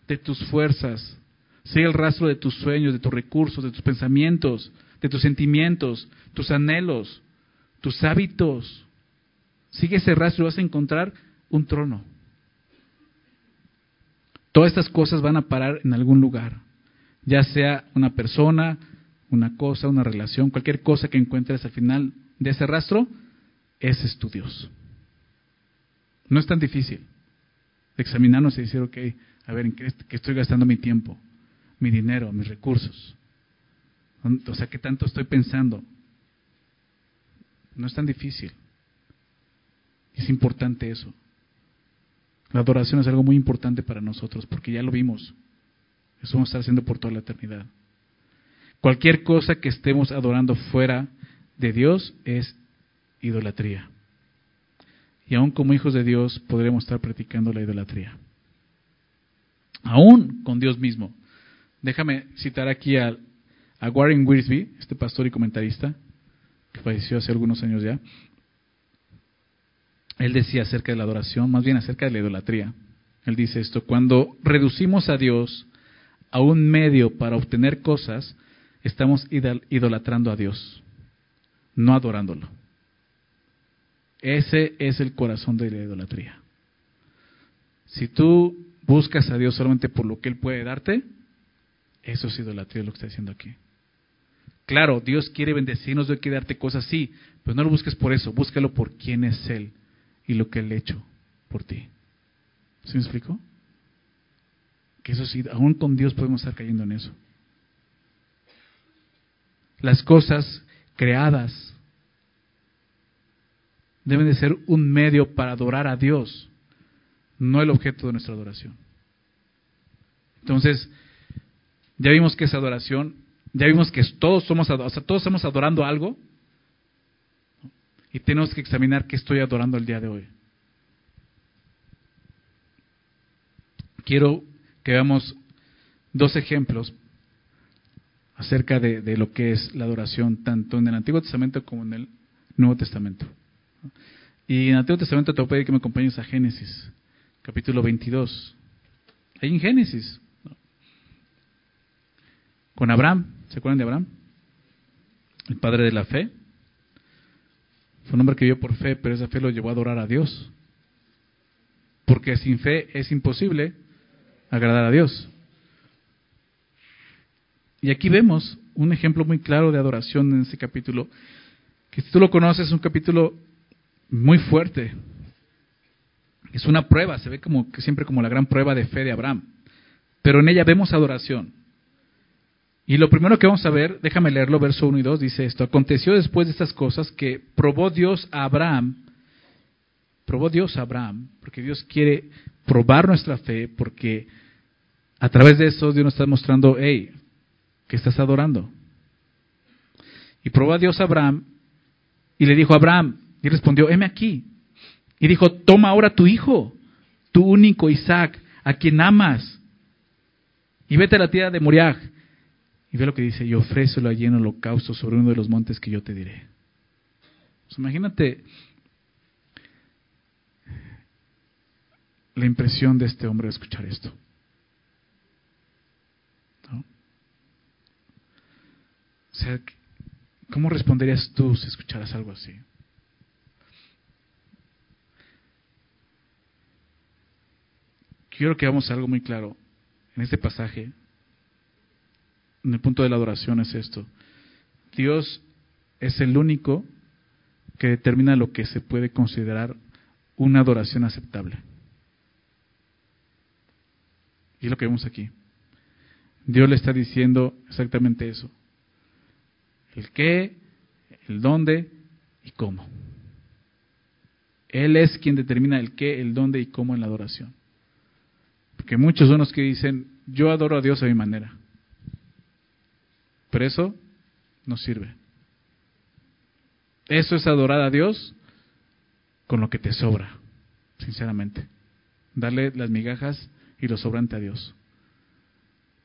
de tus fuerzas, sigue el rastro de tus sueños, de tus recursos, de tus pensamientos, de tus sentimientos, tus anhelos, tus hábitos. Sigue ese rastro y vas a encontrar un trono. Todas estas cosas van a parar en algún lugar, ya sea una persona, una cosa, una relación, cualquier cosa que encuentres al final de ese rastro, ese es tu Dios. No es tan difícil examinarnos y decir, ok, a ver, ¿en qué, estoy gastando mi tiempo, mi dinero, mis recursos? O sea, ¿qué tanto estoy pensando? No es tan difícil. Es importante eso. La adoración es algo muy importante para nosotros porque ya lo vimos. Eso vamos a estar haciendo por toda la eternidad. Cualquier cosa que estemos adorando fuera de Dios es idolatría. Y aún como hijos de Dios podremos estar practicando la idolatría. Aún con Dios mismo. Déjame citar aquí a, a Warren Wiersbe, este pastor y comentarista, que falleció hace algunos años ya. Él decía acerca de la adoración, más bien acerca de la idolatría. Él dice esto, cuando reducimos a Dios a un medio para obtener cosas, estamos idolatrando a Dios, no adorándolo. Ese es el corazón de la idolatría. Si tú buscas a Dios solamente por lo que Él puede darte, eso es idolatría lo que está diciendo aquí. Claro, Dios quiere bendecirnos, Dios quiere darte cosas, sí, pero no lo busques por eso, búscalo por quién es Él y lo que Él ha hecho por ti. ¿Sí me explico? Que eso sí, aún con Dios podemos estar cayendo en eso. Las cosas creadas deben de ser un medio para adorar a Dios, no el objeto de nuestra adoración. Entonces, ya vimos que es adoración, ya vimos que todos somos, o sea, todos estamos adorando algo y tenemos que examinar qué estoy adorando el día de hoy. Quiero que veamos dos ejemplos acerca de, lo que es la adoración, tanto en el Antiguo Testamento como en el Nuevo Testamento. Y en el Antiguo Testamento te voy a pedir que me acompañes a Génesis, capítulo 22. Ahí en Génesis, con Abraham, ¿se acuerdan de Abraham? El padre de la fe. Fue un hombre que vivió por fe, pero esa fe lo llevó a adorar a Dios. Porque sin fe es imposible agradar a Dios. Y aquí vemos un ejemplo muy claro de adoración en ese capítulo, que si tú lo conoces, es un capítulo muy fuerte. Es una prueba, se ve como siempre como la gran prueba de fe de Abraham. Pero en ella vemos adoración. Y lo primero que vamos a ver, déjame leerlo, verso 1 y 2, dice esto, aconteció después de estas cosas que probó Dios a Abraham, probó Dios a Abraham, porque Dios quiere probar nuestra fe, porque a través de eso Dios nos está mostrando, hey, que estás adorando. Y probó a Dios a Abraham y le dijo a Abraham, Y respondió, heme aquí. Y dijo, toma ahora tu hijo, tu único Isaac, a quien amas, y vete a la tierra de Moriah. Y ve lo que dice, y ofrécelo allí en holocausto sobre uno de los montes que yo te diré. Imagínate la impresión de este hombre al escuchar esto. O sea, ¿cómo responderías tú si escucharas algo así? Quiero que hagamos algo muy claro en este pasaje. En el punto de la adoración es esto. Dios es el único que determina lo que se puede considerar una adoración aceptable. Y es lo que vemos aquí. Dios le está diciendo exactamente eso. El qué, el dónde y cómo. Él es quien determina el qué, el dónde y cómo en la adoración. Porque muchos son los que dicen, yo adoro a Dios a mi manera. Pero eso no sirve. Eso es adorar a Dios con lo que te sobra, sinceramente. Darle las migajas y lo sobrante a Dios.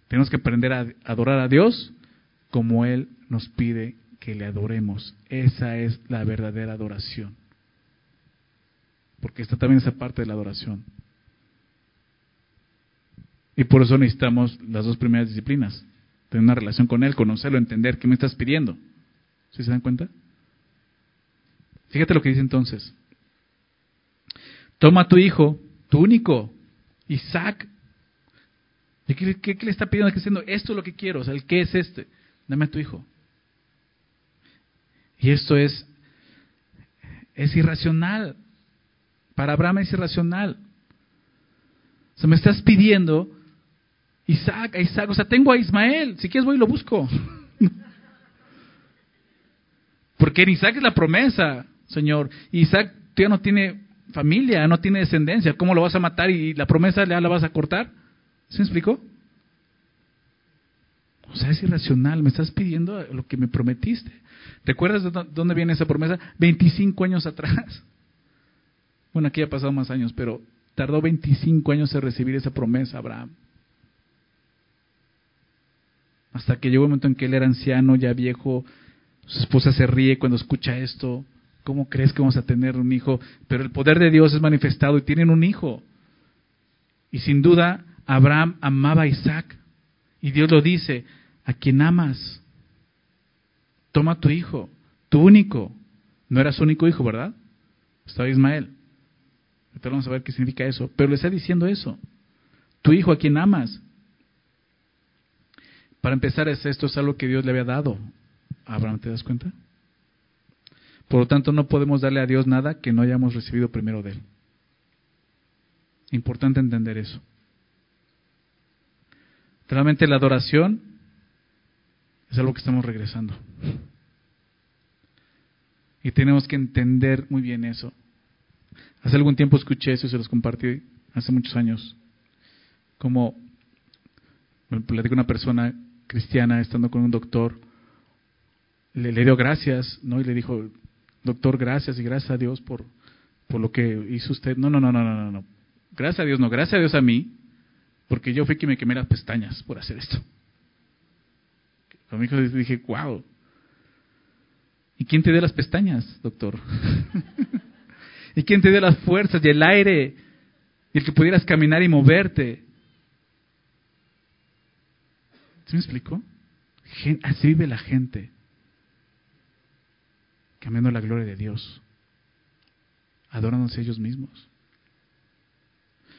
Tenemos que aprender a adorar a Dios como Él nos pide que le adoremos. Esa es la verdadera adoración. Porque está también esa parte de la adoración. Y por eso necesitamos las dos primeras disciplinas. Tener una relación con Él, conocerlo, entender qué me estás pidiendo. ¿Sí se dan cuenta? Fíjate lo que dice entonces. Toma a tu hijo, tu único, Isaac. ¿Qué, qué, le está pidiendo? Diciendo, esto es lo que quiero. O sea, ¿el qué es este? Dame a tu hijo. Y esto es, es irracional. Para Abraham es irracional. O sea, me estás pidiendo Isaac, Isaac. O sea, tengo a Ismael. Si quieres voy y lo busco. Porque en Isaac es la promesa, Señor. Isaac ya no tiene familia, no tiene descendencia, ¿cómo lo vas a matar y la promesa ya la vas a cortar? ¿Se me explicó? O sea, es irracional, me estás pidiendo lo que me prometiste. ¿Recuerdas de dónde viene esa promesa? 25 años atrás. Bueno, aquí ha pasado más años, pero tardó 25 años en recibir esa promesa Abraham. Hasta que llegó el momento en que él era anciano, ya viejo, su esposa se ríe cuando escucha esto. ¿Cómo crees que vamos a tener un hijo? Pero el poder de Dios es manifestado y tienen un hijo. Y sin duda, Abraham amaba a Isaac. Y Dios lo dice, a quien amas, toma tu hijo, tu único. No era su único hijo, ¿verdad? Estaba Ismael. Ahorita vamos a ver qué significa eso. Pero le está diciendo eso. Tu hijo a quien amas. Para empezar, esto es algo que Dios le había dado a Abraham, ¿te das cuenta? Por lo tanto, no podemos darle a Dios nada que no hayamos recibido primero de Él. Importante entender eso. Realmente la adoración es algo que estamos regresando. Y tenemos que entender muy bien eso. Hace algún tiempo escuché eso y se los compartí hace muchos años. Como me platicó una persona cristiana estando con un doctor, le, dio gracias, ¿no? Y le dijo, doctor, gracias y gracias a Dios por, por lo que hizo usted. No, no, no, no, no, no. Gracias a Dios, no, gracias a Dios a mí, porque yo fui quien me quemé las pestañas por hacer esto. Conmigo dije, wow. ¿Y quién te dio las pestañas, doctor? ¿Y quién te dio las fuerzas y el aire? Y el que pudieras caminar y moverte. ¿Se me explicó? Así vive la gente cambiando la gloria de Dios, adorándose ellos mismos.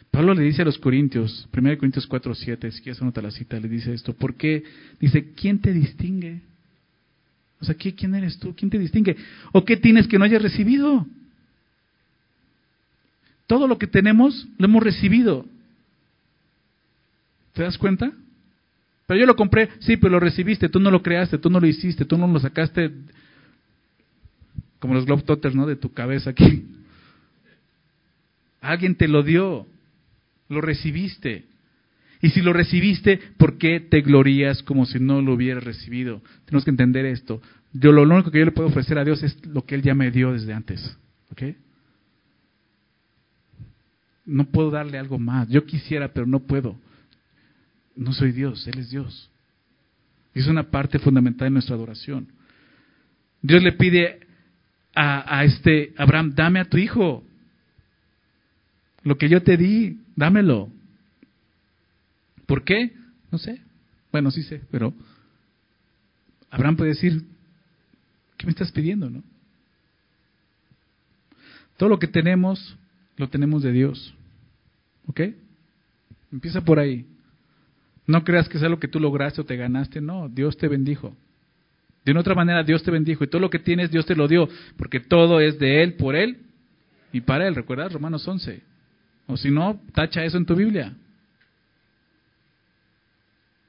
Pablo le dice a los Corintios, 1 Corintios 4, 7, si quieres anota la cita, le dice esto, ¿por qué? Dice, ¿quién te distingue? O sea, ¿quién eres tú? ¿Quién te distingue? ¿O qué tienes que no hayas recibido? Todo lo que tenemos lo hemos recibido. ¿Te das cuenta? Pero yo lo compré, sí, pero lo recibiste, tú no lo creaste, tú no lo hiciste, tú no lo sacaste como los Globetrotters, ¿no? De tu cabeza aquí. Alguien te lo dio, lo recibiste. Y si lo recibiste, ¿por qué te glorías como si no lo hubieras recibido? Tenemos que entender esto. Yo lo único que yo le puedo ofrecer a Dios es lo que Él ya me dio desde antes. ¿Ok? No puedo darle algo más. Yo quisiera, pero no puedo. No soy Dios, Él es Dios. Y es una parte fundamental de nuestra adoración. Dios le pide a, a este Abraham, dame a tu hijo. Lo que yo te di, dámelo. ¿Por qué? No sé. Bueno, sí sé, pero Abraham puede decir, ¿qué me estás pidiendo, no? Todo lo que tenemos, lo tenemos de Dios. ¿Ok? Empieza por ahí. No creas que sea lo que tú lograste o te ganaste, no, Dios te bendijo. De una otra manera, Dios te bendijo y todo lo que tienes, Dios te lo dio, porque todo es de Él, por Él y para Él. ¿Recuerdas Romanos 11? O si no, tacha eso en tu Biblia.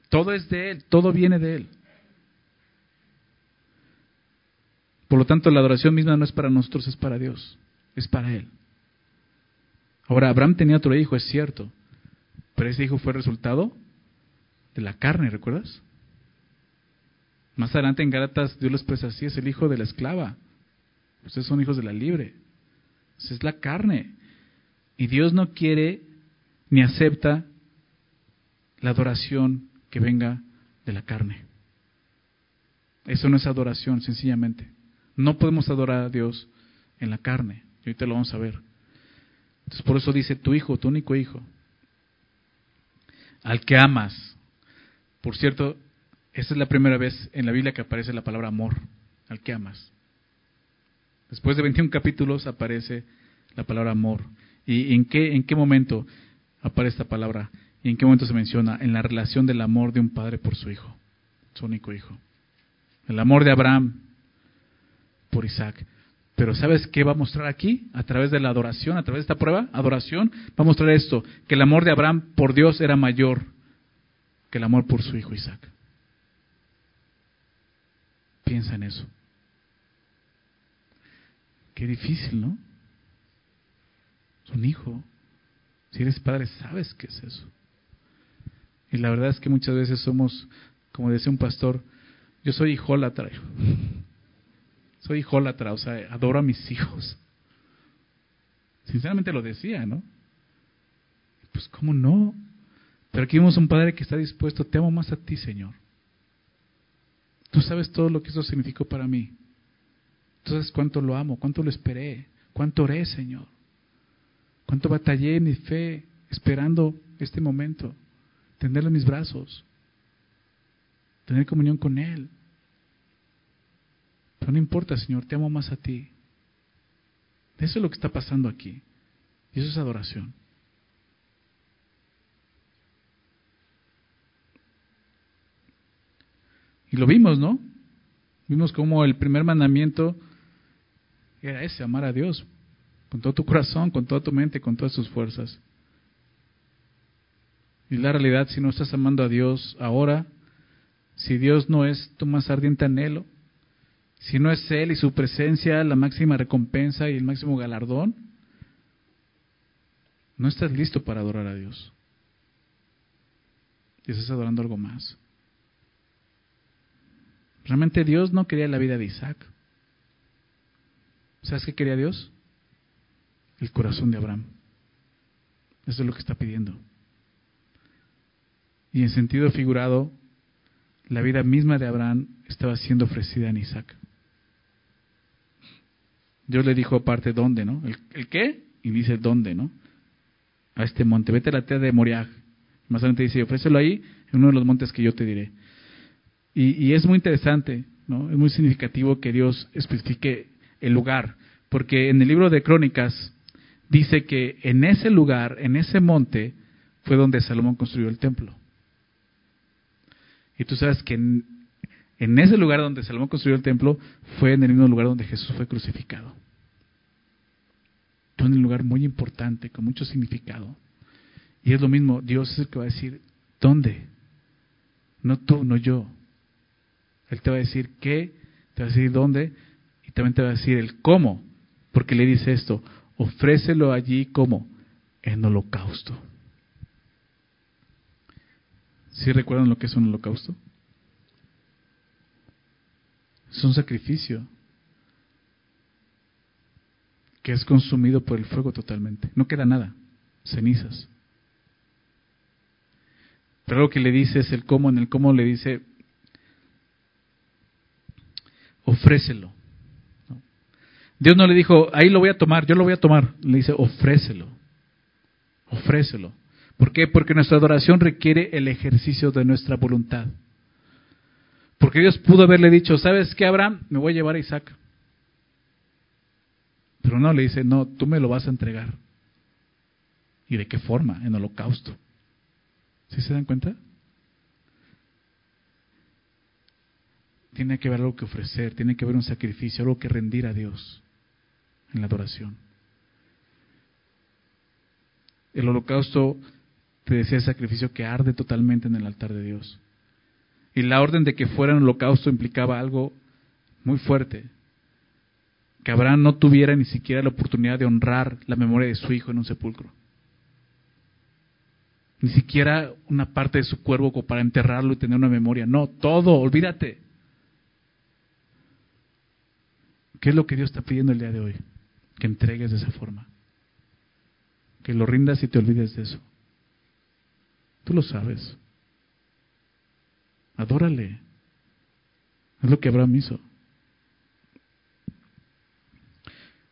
Todo es de Él, todo viene de Él. Por lo tanto, la adoración misma no es para nosotros, es para Dios, es para Él. Ahora, Abraham tenía otro hijo, es cierto, pero ese hijo fue resultado de la carne, ¿recuerdas? Más adelante en Gálatas Dios lo expresa así, es el hijo de la esclava. Ustedes son hijos de la libre. Esa es la carne. Y Dios no quiere ni acepta la adoración que venga de la carne. Eso no es adoración, sencillamente. No podemos adorar a Dios en la carne. Y ahorita lo vamos a ver. Entonces por eso dice tu hijo, tu único hijo, al que amas. Por cierto, esta es la primera vez en la Biblia que aparece la palabra amor, al que amas. Después de 21 capítulos aparece la palabra amor. ¿Y en qué, en qué momento aparece esta palabra? ¿Y en qué momento se menciona? En la relación del amor de un padre por su hijo, su único hijo. El amor de Abraham por Isaac. Pero ¿sabes qué va a mostrar aquí? A través de la adoración, a través de esta prueba, adoración, va a mostrar esto, que el amor de Abraham por Dios era mayor que el amor por su hijo Isaac. Piensa en eso. Qué difícil, ¿no? un hijo. Si eres padre, sabes qué es eso. Y la verdad es que muchas veces somos, como decía un pastor, yo soy hijólatra. Soy hijólatra, o sea, adoro a mis hijos. Sinceramente lo decía, ¿no? Pues, ¿cómo no? Pero aquí vemos un padre que está dispuesto, te amo más a ti, Señor. Tú sabes todo lo que eso significó para mí. Tú sabes cuánto lo amo, cuánto lo esperé, cuánto oré, Señor. Cuánto batallé en mi fe esperando este momento, tenerlo en mis brazos, tener comunión con Él. Pero no importa, Señor, te amo más a ti. Eso es lo que está pasando aquí. Y eso es adoración. Y lo vimos, ¿no? Vimos como el primer mandamiento era ese, amar a Dios con todo tu corazón, con toda tu mente, con todas tus fuerzas. Y la realidad, si no estás amando a Dios ahora, si Dios no es tu más ardiente anhelo, si no es Él y su presencia la máxima recompensa y el máximo galardón, no estás listo para adorar a Dios. Y estás adorando algo más. Realmente Dios no quería la vida de Isaac. ¿Sabes qué quería Dios? El corazón de Abraham. Eso es lo que está pidiendo. Y en sentido figurado, la vida misma de Abraham estaba siendo ofrecida en Isaac. Dios le dijo aparte dónde, ¿no? ¿El, qué? Y dice dónde, ¿no? A este monte. Vete a la tierra de Moriah. Más adelante dice, ofrécelo ahí, en uno de los montes que yo te diré. Y, es muy interesante, ¿no? Es muy significativo que Dios especifique el lugar, porque en el libro de Crónicas dice que en ese lugar, en ese monte, fue donde Salomón construyó el templo. Y tú sabes que en, en ese lugar donde Salomón construyó el templo fue en el mismo lugar donde Jesús fue crucificado. Fue en un lugar muy importante, con mucho significado. Y es lo mismo, Dios es el que va a decir, ¿dónde? No tú, no yo. Él te va a decir qué, te va a decir dónde y también te va a decir el cómo. Porque le dice esto, ofrécelo allí como en holocausto. ¿Sí recuerdan lo que es un holocausto? Es un sacrificio. que es consumido por el fuego totalmente. No queda nada, cenizas. Pero lo que le dice es el cómo, en el cómo le dice, ofrécelo. Dios no le dijo, ahí lo voy a tomar, yo lo voy a tomar. Le dice, ofrécelo. Ofrécelo. ¿Por qué? Porque nuestra adoración requiere el ejercicio de nuestra voluntad. Porque Dios pudo haberle dicho, ¿sabes qué, Abraham? Me voy a llevar a Isaac. Pero no, le dice, no, tú me lo vas a entregar. ¿Y de qué forma? En holocausto. ¿Sí se dan cuenta? Tiene que haber algo que ofrecer, tiene que haber un sacrificio, algo que rendir a Dios en la adoración. El holocausto, te decía, sacrificio que arde totalmente en el altar de Dios. Y la orden de que fuera un holocausto implicaba algo muy fuerte. Que Abraham no tuviera ni siquiera la oportunidad de honrar la memoria de su hijo en un sepulcro. Ni siquiera una parte de su cuerpo para enterrarlo y tener una memoria. No, todo, olvídate. ¿Qué es lo que Dios está pidiendo el día de hoy? Que entregues de esa forma. Que lo rindas y te olvides de eso. Tú lo sabes. Adórale. Es lo que Abraham hizo.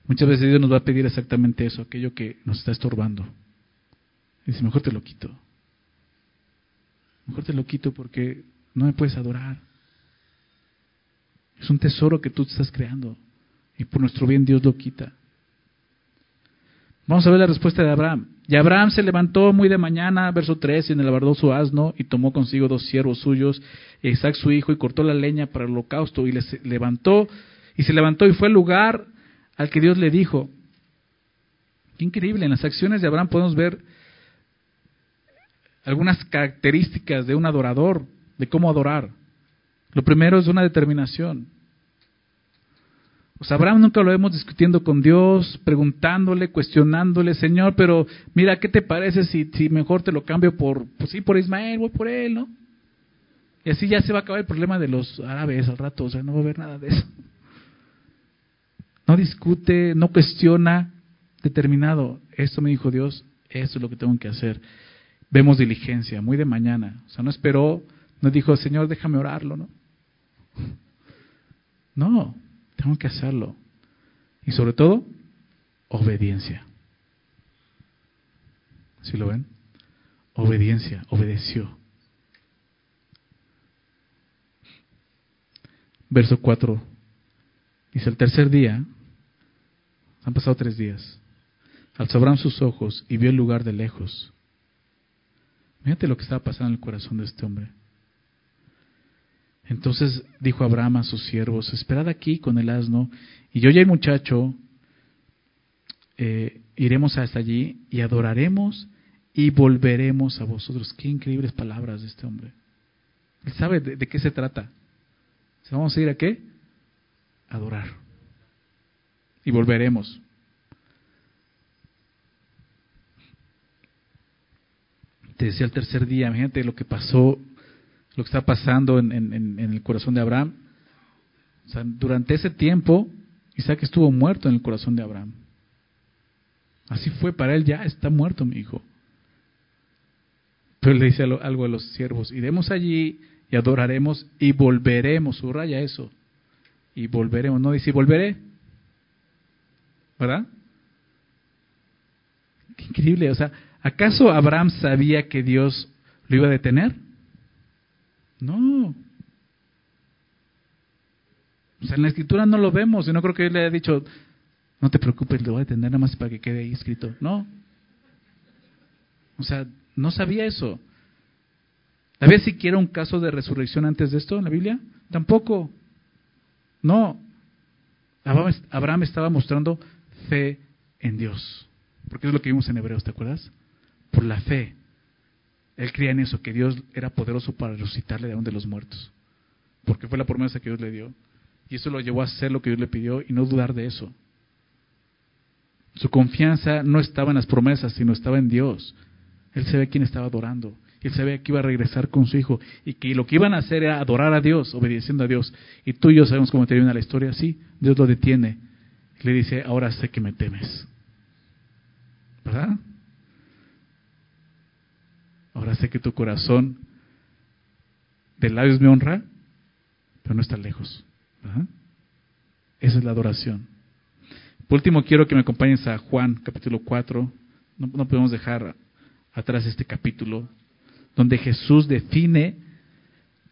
Muchas veces Dios nos va a pedir exactamente eso, aquello que nos está estorbando. Y dice, mejor te lo quito. Mejor te lo quito porque no me puedes adorar. Es un tesoro que tú estás creando. Y por nuestro bien Dios lo quita. Vamos a ver la respuesta de Abraham. Y Abraham se levantó muy de mañana, verso 3, y enalbardó su asno y tomó consigo dos siervos suyos, Isaac su hijo, y cortó la leña para el holocausto, y les levantó, y se levantó y fue al lugar al que Dios le dijo. Qué increíble, en las acciones de Abraham podemos ver algunas características de un adorador, de cómo adorar. Lo primero es una determinación. Sea, Abraham nunca lo vemos discutiendo con Dios, preguntándole, cuestionándole, Señor, pero mira, ¿qué te parece si, si mejor te lo cambio por, pues sí, por Ismael, voy por él, ¿no? Y así ya se va a acabar el problema de los árabes al rato, o sea, no va a haber nada de eso. No discute, no cuestiona, determinado. Esto me dijo Dios, esto es lo que tengo que hacer vemos diligencia, muy de mañana. O sea, no esperó, no dijo, Señor, déjame orarlo, ¿no? No, tengo que hacerlo. Y sobre todo, obediencia. ¿Sí lo ven? Obediencia, obedeció. Verso 4. Dice, el tercer día, han pasado tres días, alzó Abraham sus ojos y vio el lugar de lejos. Fíjate lo que estaba pasando en el corazón de este hombre. Entonces dijo Abraham a sus siervos, esperad aquí con el asno, y yo y el muchacho eh, iremos hasta allí y adoraremos y volveremos a vosotros. Qué increíbles palabras de este hombre. Él sabe de, qué se trata. ¿Vamos a ir a qué? adorar. Y volveremos. te decía el tercer día, imagínate lo que pasó, lo que está pasando en, el corazón de Abraham. O sea, durante ese tiempo, Isaac estuvo muerto en el corazón de Abraham. Así fue, para él ya está muerto mi hijo. Pero le dice algo a los siervos, iremos allí y adoraremos y volveremos, subraya eso, y volveremos, no dice volveré, ¿verdad? Qué increíble, o sea, ¿Acaso Abraham sabía que Dios lo iba a detener? No. O sea, en la escritura no lo vemos y no creo que él le haya dicho, no te preocupes, lo voy a detener nada más para que quede ahí escrito. No. O sea, no sabía eso. ¿Había siquiera un caso de resurrección antes de esto en la Biblia? Tampoco. No. Abraham estaba mostrando fe en Dios. Porque es lo que vimos en Hebreos, ¿te acuerdas? por la fe. Él creía en eso, que Dios era poderoso para resucitarle de donde los muertos. Porque fue la promesa que Dios le dio. Y eso lo llevó a hacer lo que Dios le pidió y no dudar de eso. Su confianza no estaba en las promesas, sino estaba en Dios. Él sabía quién estaba adorando. Él sabía que iba a regresar con su hijo y que lo que iban a hacer era adorar a Dios, obedeciendo a Dios. Y tú y yo sabemos cómo termina la historia. Sí, Dios lo detiene. le dice, ahora sé que me temes. ¿Verdad? Ahora sé que tu corazón de labios me honra, pero no está lejos. Esa es la adoración. Por último, quiero que me acompañes a Juan capítulo 4. No, no podemos dejar atrás este capítulo, donde Jesús define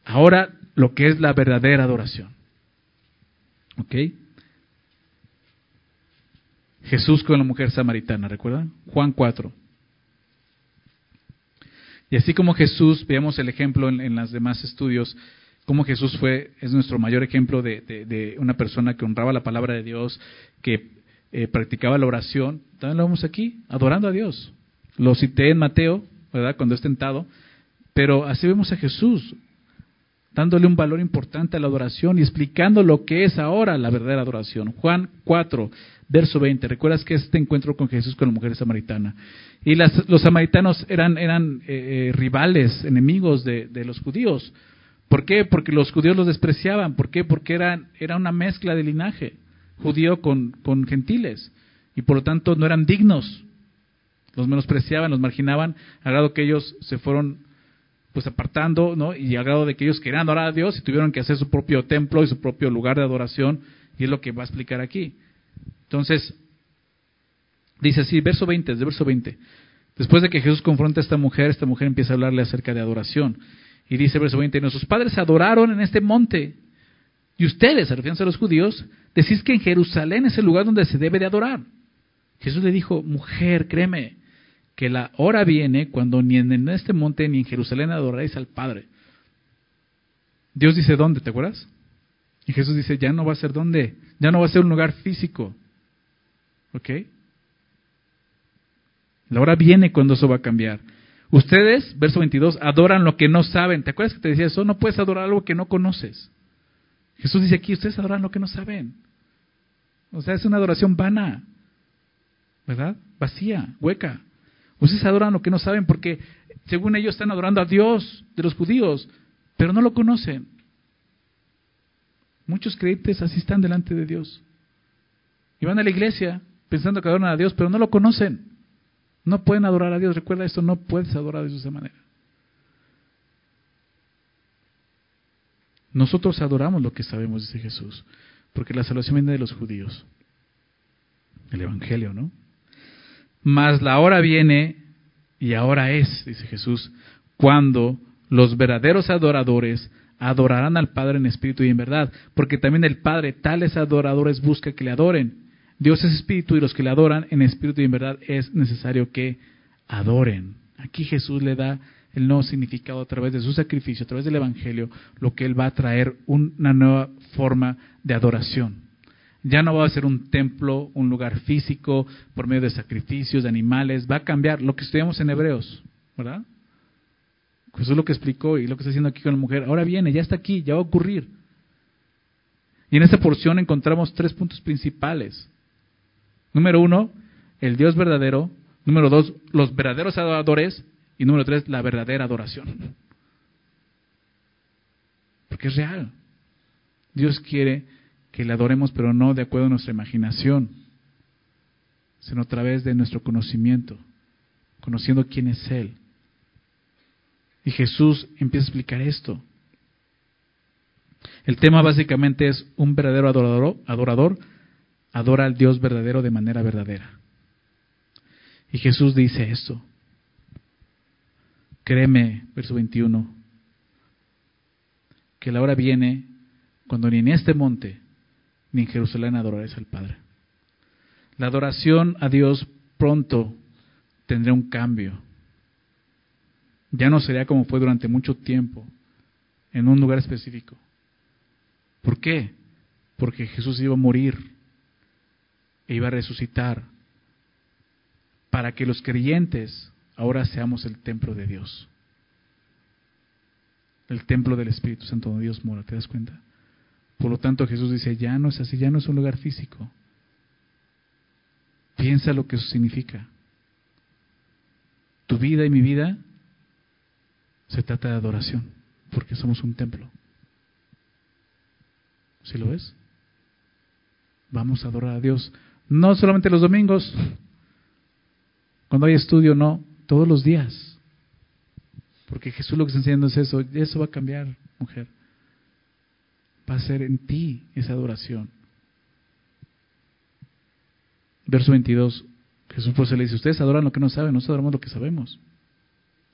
ahora lo que es la verdadera adoración. ¿Ok? Jesús con la mujer samaritana, ¿recuerdan? Juan 4. Y así como Jesús, veamos el ejemplo en, en los demás estudios, como Jesús fue, es nuestro mayor ejemplo de, una persona que honraba la palabra de Dios, que eh, practicaba la oración. También lo vemos aquí, adorando a Dios. Lo cité en Mateo, ¿verdad? Cuando es tentado. Pero así vemos a Jesús, dándole un valor importante a la adoración y explicando lo que es ahora la verdadera adoración. Juan 4, verso 20. ¿Recuerdas que este encuentro con Jesús con la mujer samaritana? Y las, los samaritanos eran, eran eh, eh, rivales, enemigos de, de, los judíos. ¿Por qué? Porque los judíos los despreciaban. ¿Por qué? Porque eran, era una mezcla de linaje judío con, con gentiles. Y por lo tanto no eran dignos. Los menospreciaban, los marginaban, a grado que ellos se fueron pues apartando, ¿no? Y a grado de que ellos querían adorar a Dios y tuvieron que hacer su propio templo y su propio lugar de adoración. Y es lo que va a explicar aquí. Entonces, dice así, verso 20, de verso 20. Después de que Jesús confronta a esta mujer, esta mujer empieza a hablarle acerca de adoración. Y dice verso 20, nuestros padres adoraron en este monte. Y ustedes, refiriéndose a los judíos, decís que en Jerusalén es el lugar donde se debe de adorar. Jesús le dijo, mujer, créeme, que la hora viene cuando ni en este monte ni en Jerusalén adoraréis al Padre. Dios dice, ¿dónde? ¿Te acuerdas? Y Jesús dice, ya no va a ser dónde, ya no va a ser un lugar físico. ¿Ok? La hora viene cuando eso va a cambiar. Ustedes, verso 22, adoran lo que no saben. ¿Te acuerdas que te decía eso? No puedes adorar algo que no conoces. Jesús dice aquí, ustedes adoran lo que no saben. O sea, es una adoración vana, ¿verdad? Vacía, hueca. Ustedes adoran lo que no saben porque, según ellos, están adorando a Dios de los judíos, pero no lo conocen. Muchos creyentes así están delante de Dios. Y van a la iglesia pensando que adoran a Dios, pero no lo conocen. No pueden adorar a Dios. Recuerda esto, no puedes adorar a Dios de esa manera. Nosotros adoramos lo que sabemos, dice Jesús, porque la salvación viene de los judíos. El Evangelio, ¿no? Mas la hora viene, y ahora es, dice Jesús, cuando los verdaderos adoradores adorarán al Padre en espíritu y en verdad, porque también el Padre tales adoradores busca que le adoren. Dios es espíritu y los que le adoran en espíritu y en verdad es necesario que adoren. Aquí Jesús le da el nuevo significado a través de su sacrificio, a través del Evangelio, lo que Él va a traer una nueva forma de adoración. Ya no va a ser un templo, un lugar físico por medio de sacrificios, de animales, va a cambiar lo que estudiamos en Hebreos, ¿verdad? Jesús lo que explicó y lo que está haciendo aquí con la mujer, ahora viene, ya está aquí, ya va a ocurrir. Y en esta porción encontramos tres puntos principales. Número uno, el Dios verdadero. Número dos, los verdaderos adoradores. Y número tres, la verdadera adoración. Porque es real. Dios quiere que le adoremos, pero no de acuerdo a nuestra imaginación, sino a través de nuestro conocimiento, conociendo quién es Él. Y Jesús empieza a explicar esto. El tema básicamente es un verdadero adorador, adorador adora al Dios verdadero de manera verdadera. Y Jesús dice esto. Créeme, verso 21, que la hora viene cuando ni en este monte ni en Jerusalén adoraréis al Padre. La adoración a Dios pronto tendrá un cambio. Ya no sería como fue durante mucho tiempo, en un lugar específico. ¿Por qué? Porque Jesús iba a morir e iba a resucitar para que los creyentes ahora seamos el templo de Dios. El templo del Espíritu Santo donde Dios mora, ¿te das cuenta? Por lo tanto Jesús dice, ya no es así, ya no es un lugar físico. Piensa lo que eso significa. Tu vida y mi vida se trata de adoración, porque somos un templo. ¿Sí lo ves? vamos a adorar a Dios. No solamente los domingos, cuando hay estudio, no, todos los días. Porque Jesús lo que está enseñando es eso, eso va a cambiar, mujer. Va a ser en ti esa adoración. Verso 22, Jesús pues le dice, ustedes adoran lo que no saben, nosotros adoramos lo que sabemos.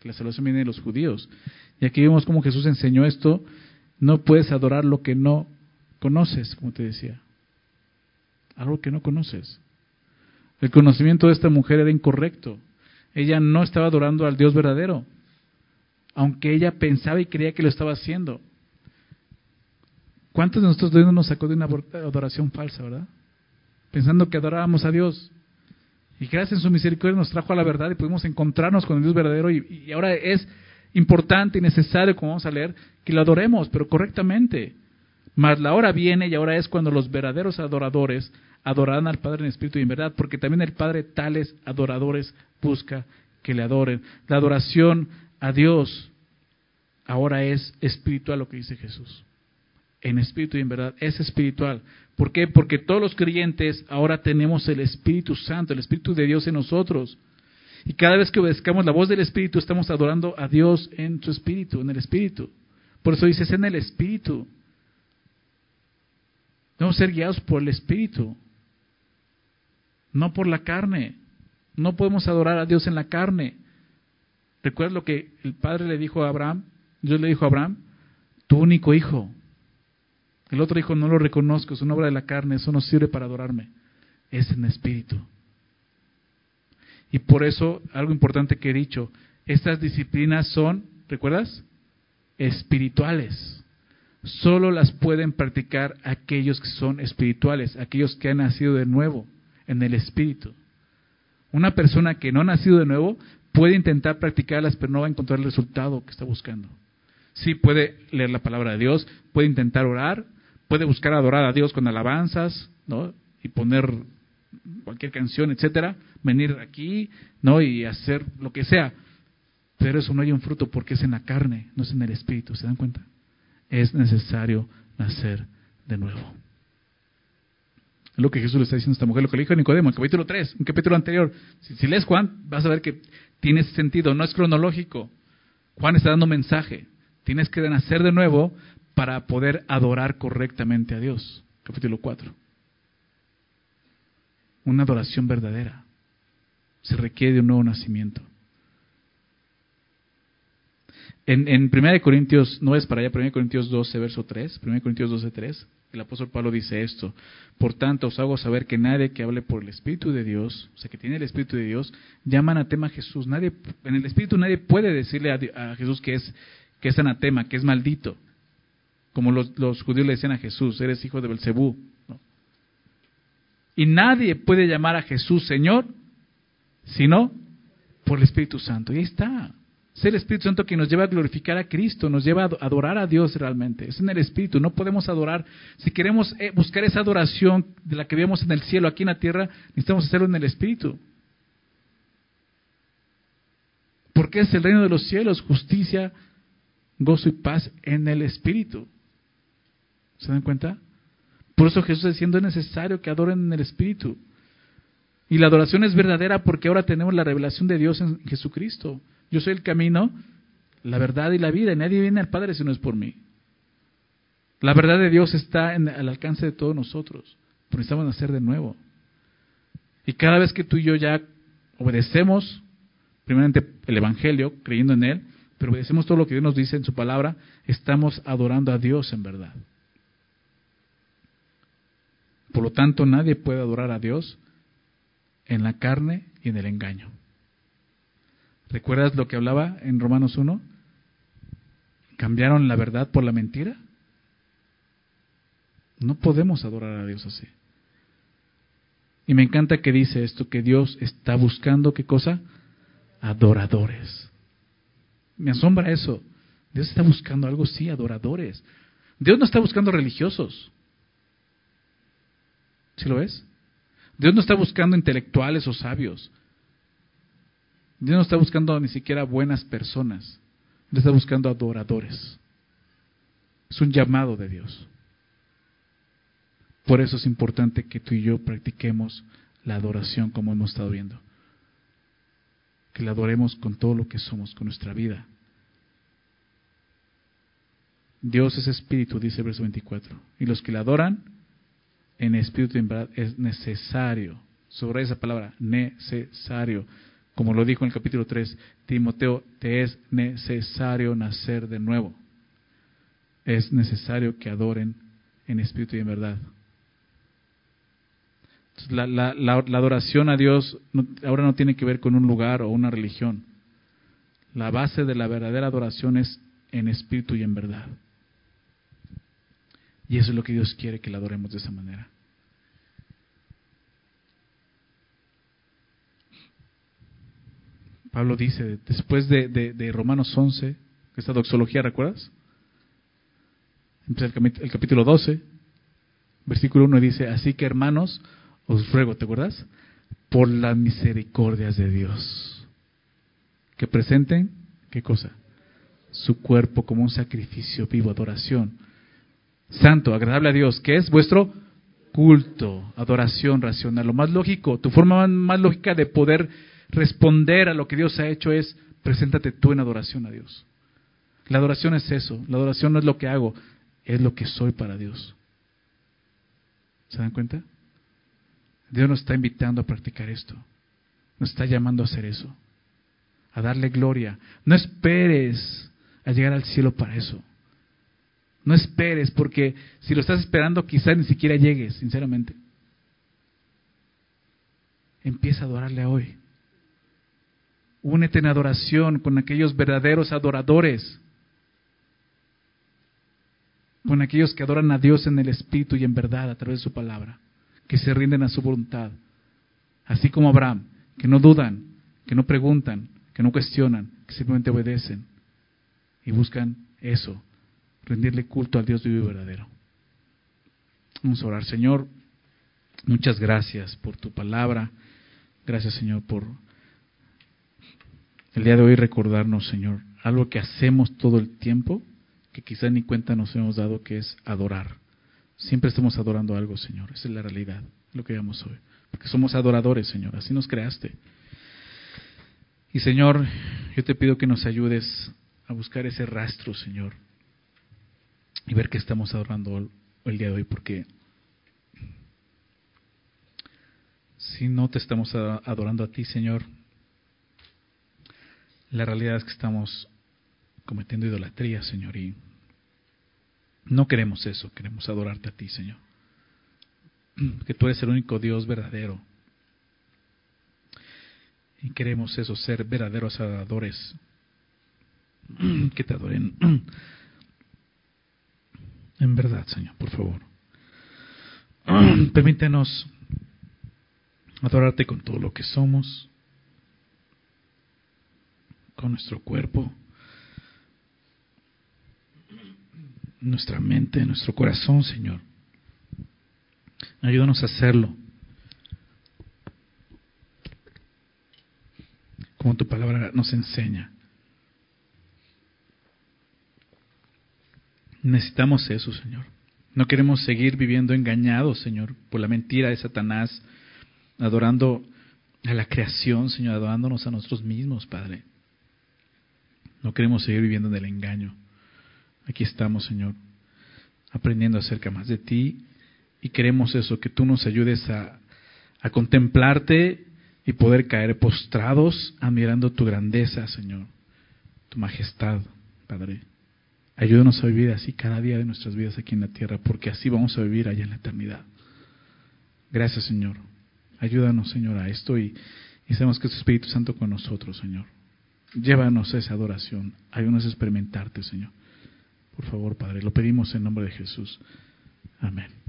Que la salvación viene de los judíos. Y aquí vemos cómo Jesús enseñó esto, no puedes adorar lo que no conoces, como te decía. Algo que no conoces. El conocimiento de esta mujer era incorrecto. Ella no estaba adorando al Dios verdadero, aunque ella pensaba y creía que lo estaba haciendo. ¿Cuántos de nosotros Dios nos sacó de una adoración falsa, verdad? Pensando que adorábamos a Dios. Y gracias a su misericordia nos trajo a la verdad y pudimos encontrarnos con el Dios verdadero. Y, y ahora es importante y necesario, como vamos a leer, que lo adoremos, pero correctamente. Mas la hora viene y ahora es cuando los verdaderos adoradores adorarán al Padre en espíritu y en verdad, porque también el Padre tales adoradores busca que le adoren. La adoración a Dios ahora es espiritual, lo que dice Jesús. En espíritu y en verdad, es espiritual. ¿Por qué? Porque todos los creyentes ahora tenemos el Espíritu Santo, el Espíritu de Dios en nosotros. Y cada vez que obedezcamos la voz del Espíritu, estamos adorando a Dios en su Espíritu, en el Espíritu. Por eso dices en el Espíritu. Debemos ser guiados por el Espíritu, no por la carne. No podemos adorar a Dios en la carne. ¿Recuerdas lo que el Padre le dijo a Abraham? Dios le dijo a Abraham, tu único hijo. El otro hijo no lo reconozco, es una obra de la carne, eso no sirve para adorarme. Es en espíritu. Y por eso, algo importante que he dicho, estas disciplinas son, ¿recuerdas? Espirituales solo las pueden practicar aquellos que son espirituales, aquellos que han nacido de nuevo en el espíritu. Una persona que no ha nacido de nuevo puede intentar practicarlas, pero no va a encontrar el resultado que está buscando. Sí puede leer la palabra de Dios, puede intentar orar, puede buscar adorar a Dios con alabanzas, ¿no? Y poner cualquier canción, etcétera, venir aquí, ¿no? Y hacer lo que sea. Pero eso no hay un fruto porque es en la carne, no es en el espíritu, ¿se dan cuenta? es necesario nacer de nuevo. Es lo que Jesús le está diciendo a esta mujer, lo que le dijo a Nicodemo, en capítulo 3, en capítulo anterior. Si, lees Juan, vas a ver que tiene sentido, no es cronológico. Juan está dando mensaje. Tienes que nacer de nuevo para poder adorar correctamente a Dios. Capítulo 4. Una adoración verdadera. Se requiere de un nuevo nacimiento. En, en 1 Corintios, no es para allá, 1 Corintios 12, verso 3, 1 Corintios 12, 3, el apóstol Pablo dice esto, por tanto os hago saber que nadie que hable por el Espíritu de Dios, o sea, que tiene el Espíritu de Dios, llama anatema a Jesús. Nadie, en el Espíritu nadie puede decirle a, Jesús que es, que es anatema, que es maldito, como los, judíos le decían a Jesús, eres hijo de Belcebú. Y nadie puede llamar a Jesús Señor, sino por el Espíritu Santo. Y ahí está. Es el Espíritu Santo que nos lleva a glorificar a Cristo, nos lleva a adorar a Dios realmente. Es en el Espíritu, no podemos adorar. Si queremos eh, buscar esa adoración de la que vemos en el cielo, aquí en la tierra, necesitamos hacerlo en el Espíritu. Porque es el reino de los cielos, justicia, gozo y paz en el Espíritu. ¿Se dan cuenta? Por eso Jesús está diciendo es necesario que adoren en el Espíritu. Y la adoración es verdadera porque ahora tenemos la revelación de Dios en Jesucristo. Yo soy el camino, la verdad y la vida, nadie viene al Padre si no es por mí. La verdad de Dios está en, al alcance de todos nosotros, pero necesitamos nacer de nuevo. Y cada vez que tú y yo ya obedecemos, primeramente el Evangelio, creyendo en Él, pero obedecemos todo lo que Dios nos dice en su palabra, estamos adorando a Dios en verdad. Por lo tanto, nadie puede adorar a Dios en la carne y en el engaño. ¿Recuerdas lo que hablaba en Romanos 1? ¿Cambiaron la verdad por la mentira? No podemos adorar a Dios así. Y me encanta que dice esto, que Dios está buscando qué cosa? Adoradores. Me asombra eso. Dios está buscando algo, sí, adoradores. Dios no está buscando religiosos. ¿Sí lo ves? Dios no está buscando intelectuales o sabios. Dios no está buscando ni siquiera buenas personas, Dios está buscando adoradores. Es un llamado de Dios. Por eso es importante que tú y yo practiquemos la adoración como hemos estado viendo. Que la adoremos con todo lo que somos, con nuestra vida. Dios es espíritu, dice el verso 24. Y los que la adoran en espíritu y en verdad es necesario. Sobre esa palabra, necesario. Como lo dijo en el capítulo 3, Timoteo, te es necesario nacer de nuevo. Es necesario que adoren en espíritu y en verdad. La, adoración a Dios ahora no tiene que ver con un lugar o una religión. La base de la verdadera adoración es en espíritu y en verdad. Y eso es lo que Dios quiere que la adoremos de esa manera. Pablo dice, después de, de, Romanos 11, esta doxología, ¿recuerdas? Empieza el, el capítulo 12, versículo 1 dice, así que hermanos, os ruego, ¿te acuerdas? Por las misericordias de Dios, que presenten, ¿qué cosa? Su cuerpo como un sacrificio vivo, adoración. Santo, agradable a Dios, que es vuestro culto, adoración racional. Lo más lógico, tu forma más lógica de poder responder a lo que Dios ha hecho es, preséntate tú en adoración a Dios. La adoración es eso, la adoración no es lo que hago, es lo que soy para Dios. ¿Se dan cuenta? Dios nos está invitando a practicar esto. Nos está llamando a hacer eso. A darle gloria. No esperes a llegar al cielo para eso. No esperes, porque si lo estás esperando, quizás ni siquiera llegues, sinceramente. Empieza a adorarle hoy. Únete en adoración con aquellos verdaderos adoradores, con aquellos que adoran a Dios en el Espíritu y en verdad a través de su palabra que se rinden a su voluntad. Así como Abraham, que no dudan, que no preguntan, que no cuestionan, que simplemente obedecen y buscan eso, rendirle culto al Dios vivo y verdadero. Vamos a orar, Señor. Muchas gracias por tu palabra. Gracias, Señor, por el día de hoy recordarnos, Señor, algo que hacemos todo el tiempo, que quizá ni cuenta nos hemos dado, que es adorar. Siempre estamos adorando algo, Señor. Esa es la realidad, lo que vemos hoy. Porque somos adoradores, Señor. Así nos creaste. Y Señor, yo te pido que nos ayudes a buscar ese rastro, Señor. Y ver que estamos adorando el día de hoy. Porque si no te estamos adorando a ti, Señor, la realidad es que estamos cometiendo idolatría, Señor. Y no queremos eso, queremos adorarte a ti, Señor. Que tú eres el único Dios verdadero. Y queremos eso, ser verdaderos adoradores. Que te adoren. En verdad, Señor, por favor. Permítenos adorarte con todo lo que somos, con nuestro cuerpo nuestra mente, nuestro corazón, Señor. Ayúdanos a hacerlo. Como tu palabra nos enseña. Necesitamos eso, Señor. No queremos seguir viviendo engañados, Señor, por la mentira de Satanás, adorando a la creación, Señor, adorándonos a nosotros mismos, Padre. No queremos seguir viviendo en el engaño. Aquí estamos, Señor, aprendiendo acerca más de ti y queremos eso, que tú nos ayudes a, a contemplarte y poder caer postrados admirando tu grandeza, Señor, tu majestad, Padre. Ayúdanos a vivir así cada día de nuestras vidas aquí en la tierra, porque así vamos a vivir allá en la eternidad. Gracias, Señor. Ayúdanos, Señor, a esto y, sabemos que es tu Espíritu Santo con nosotros, Señor. Llévanos a esa adoración. Ayúdanos a experimentarte, Señor. Por favor, Padre, lo pedimos en nombre de Jesús. Amén.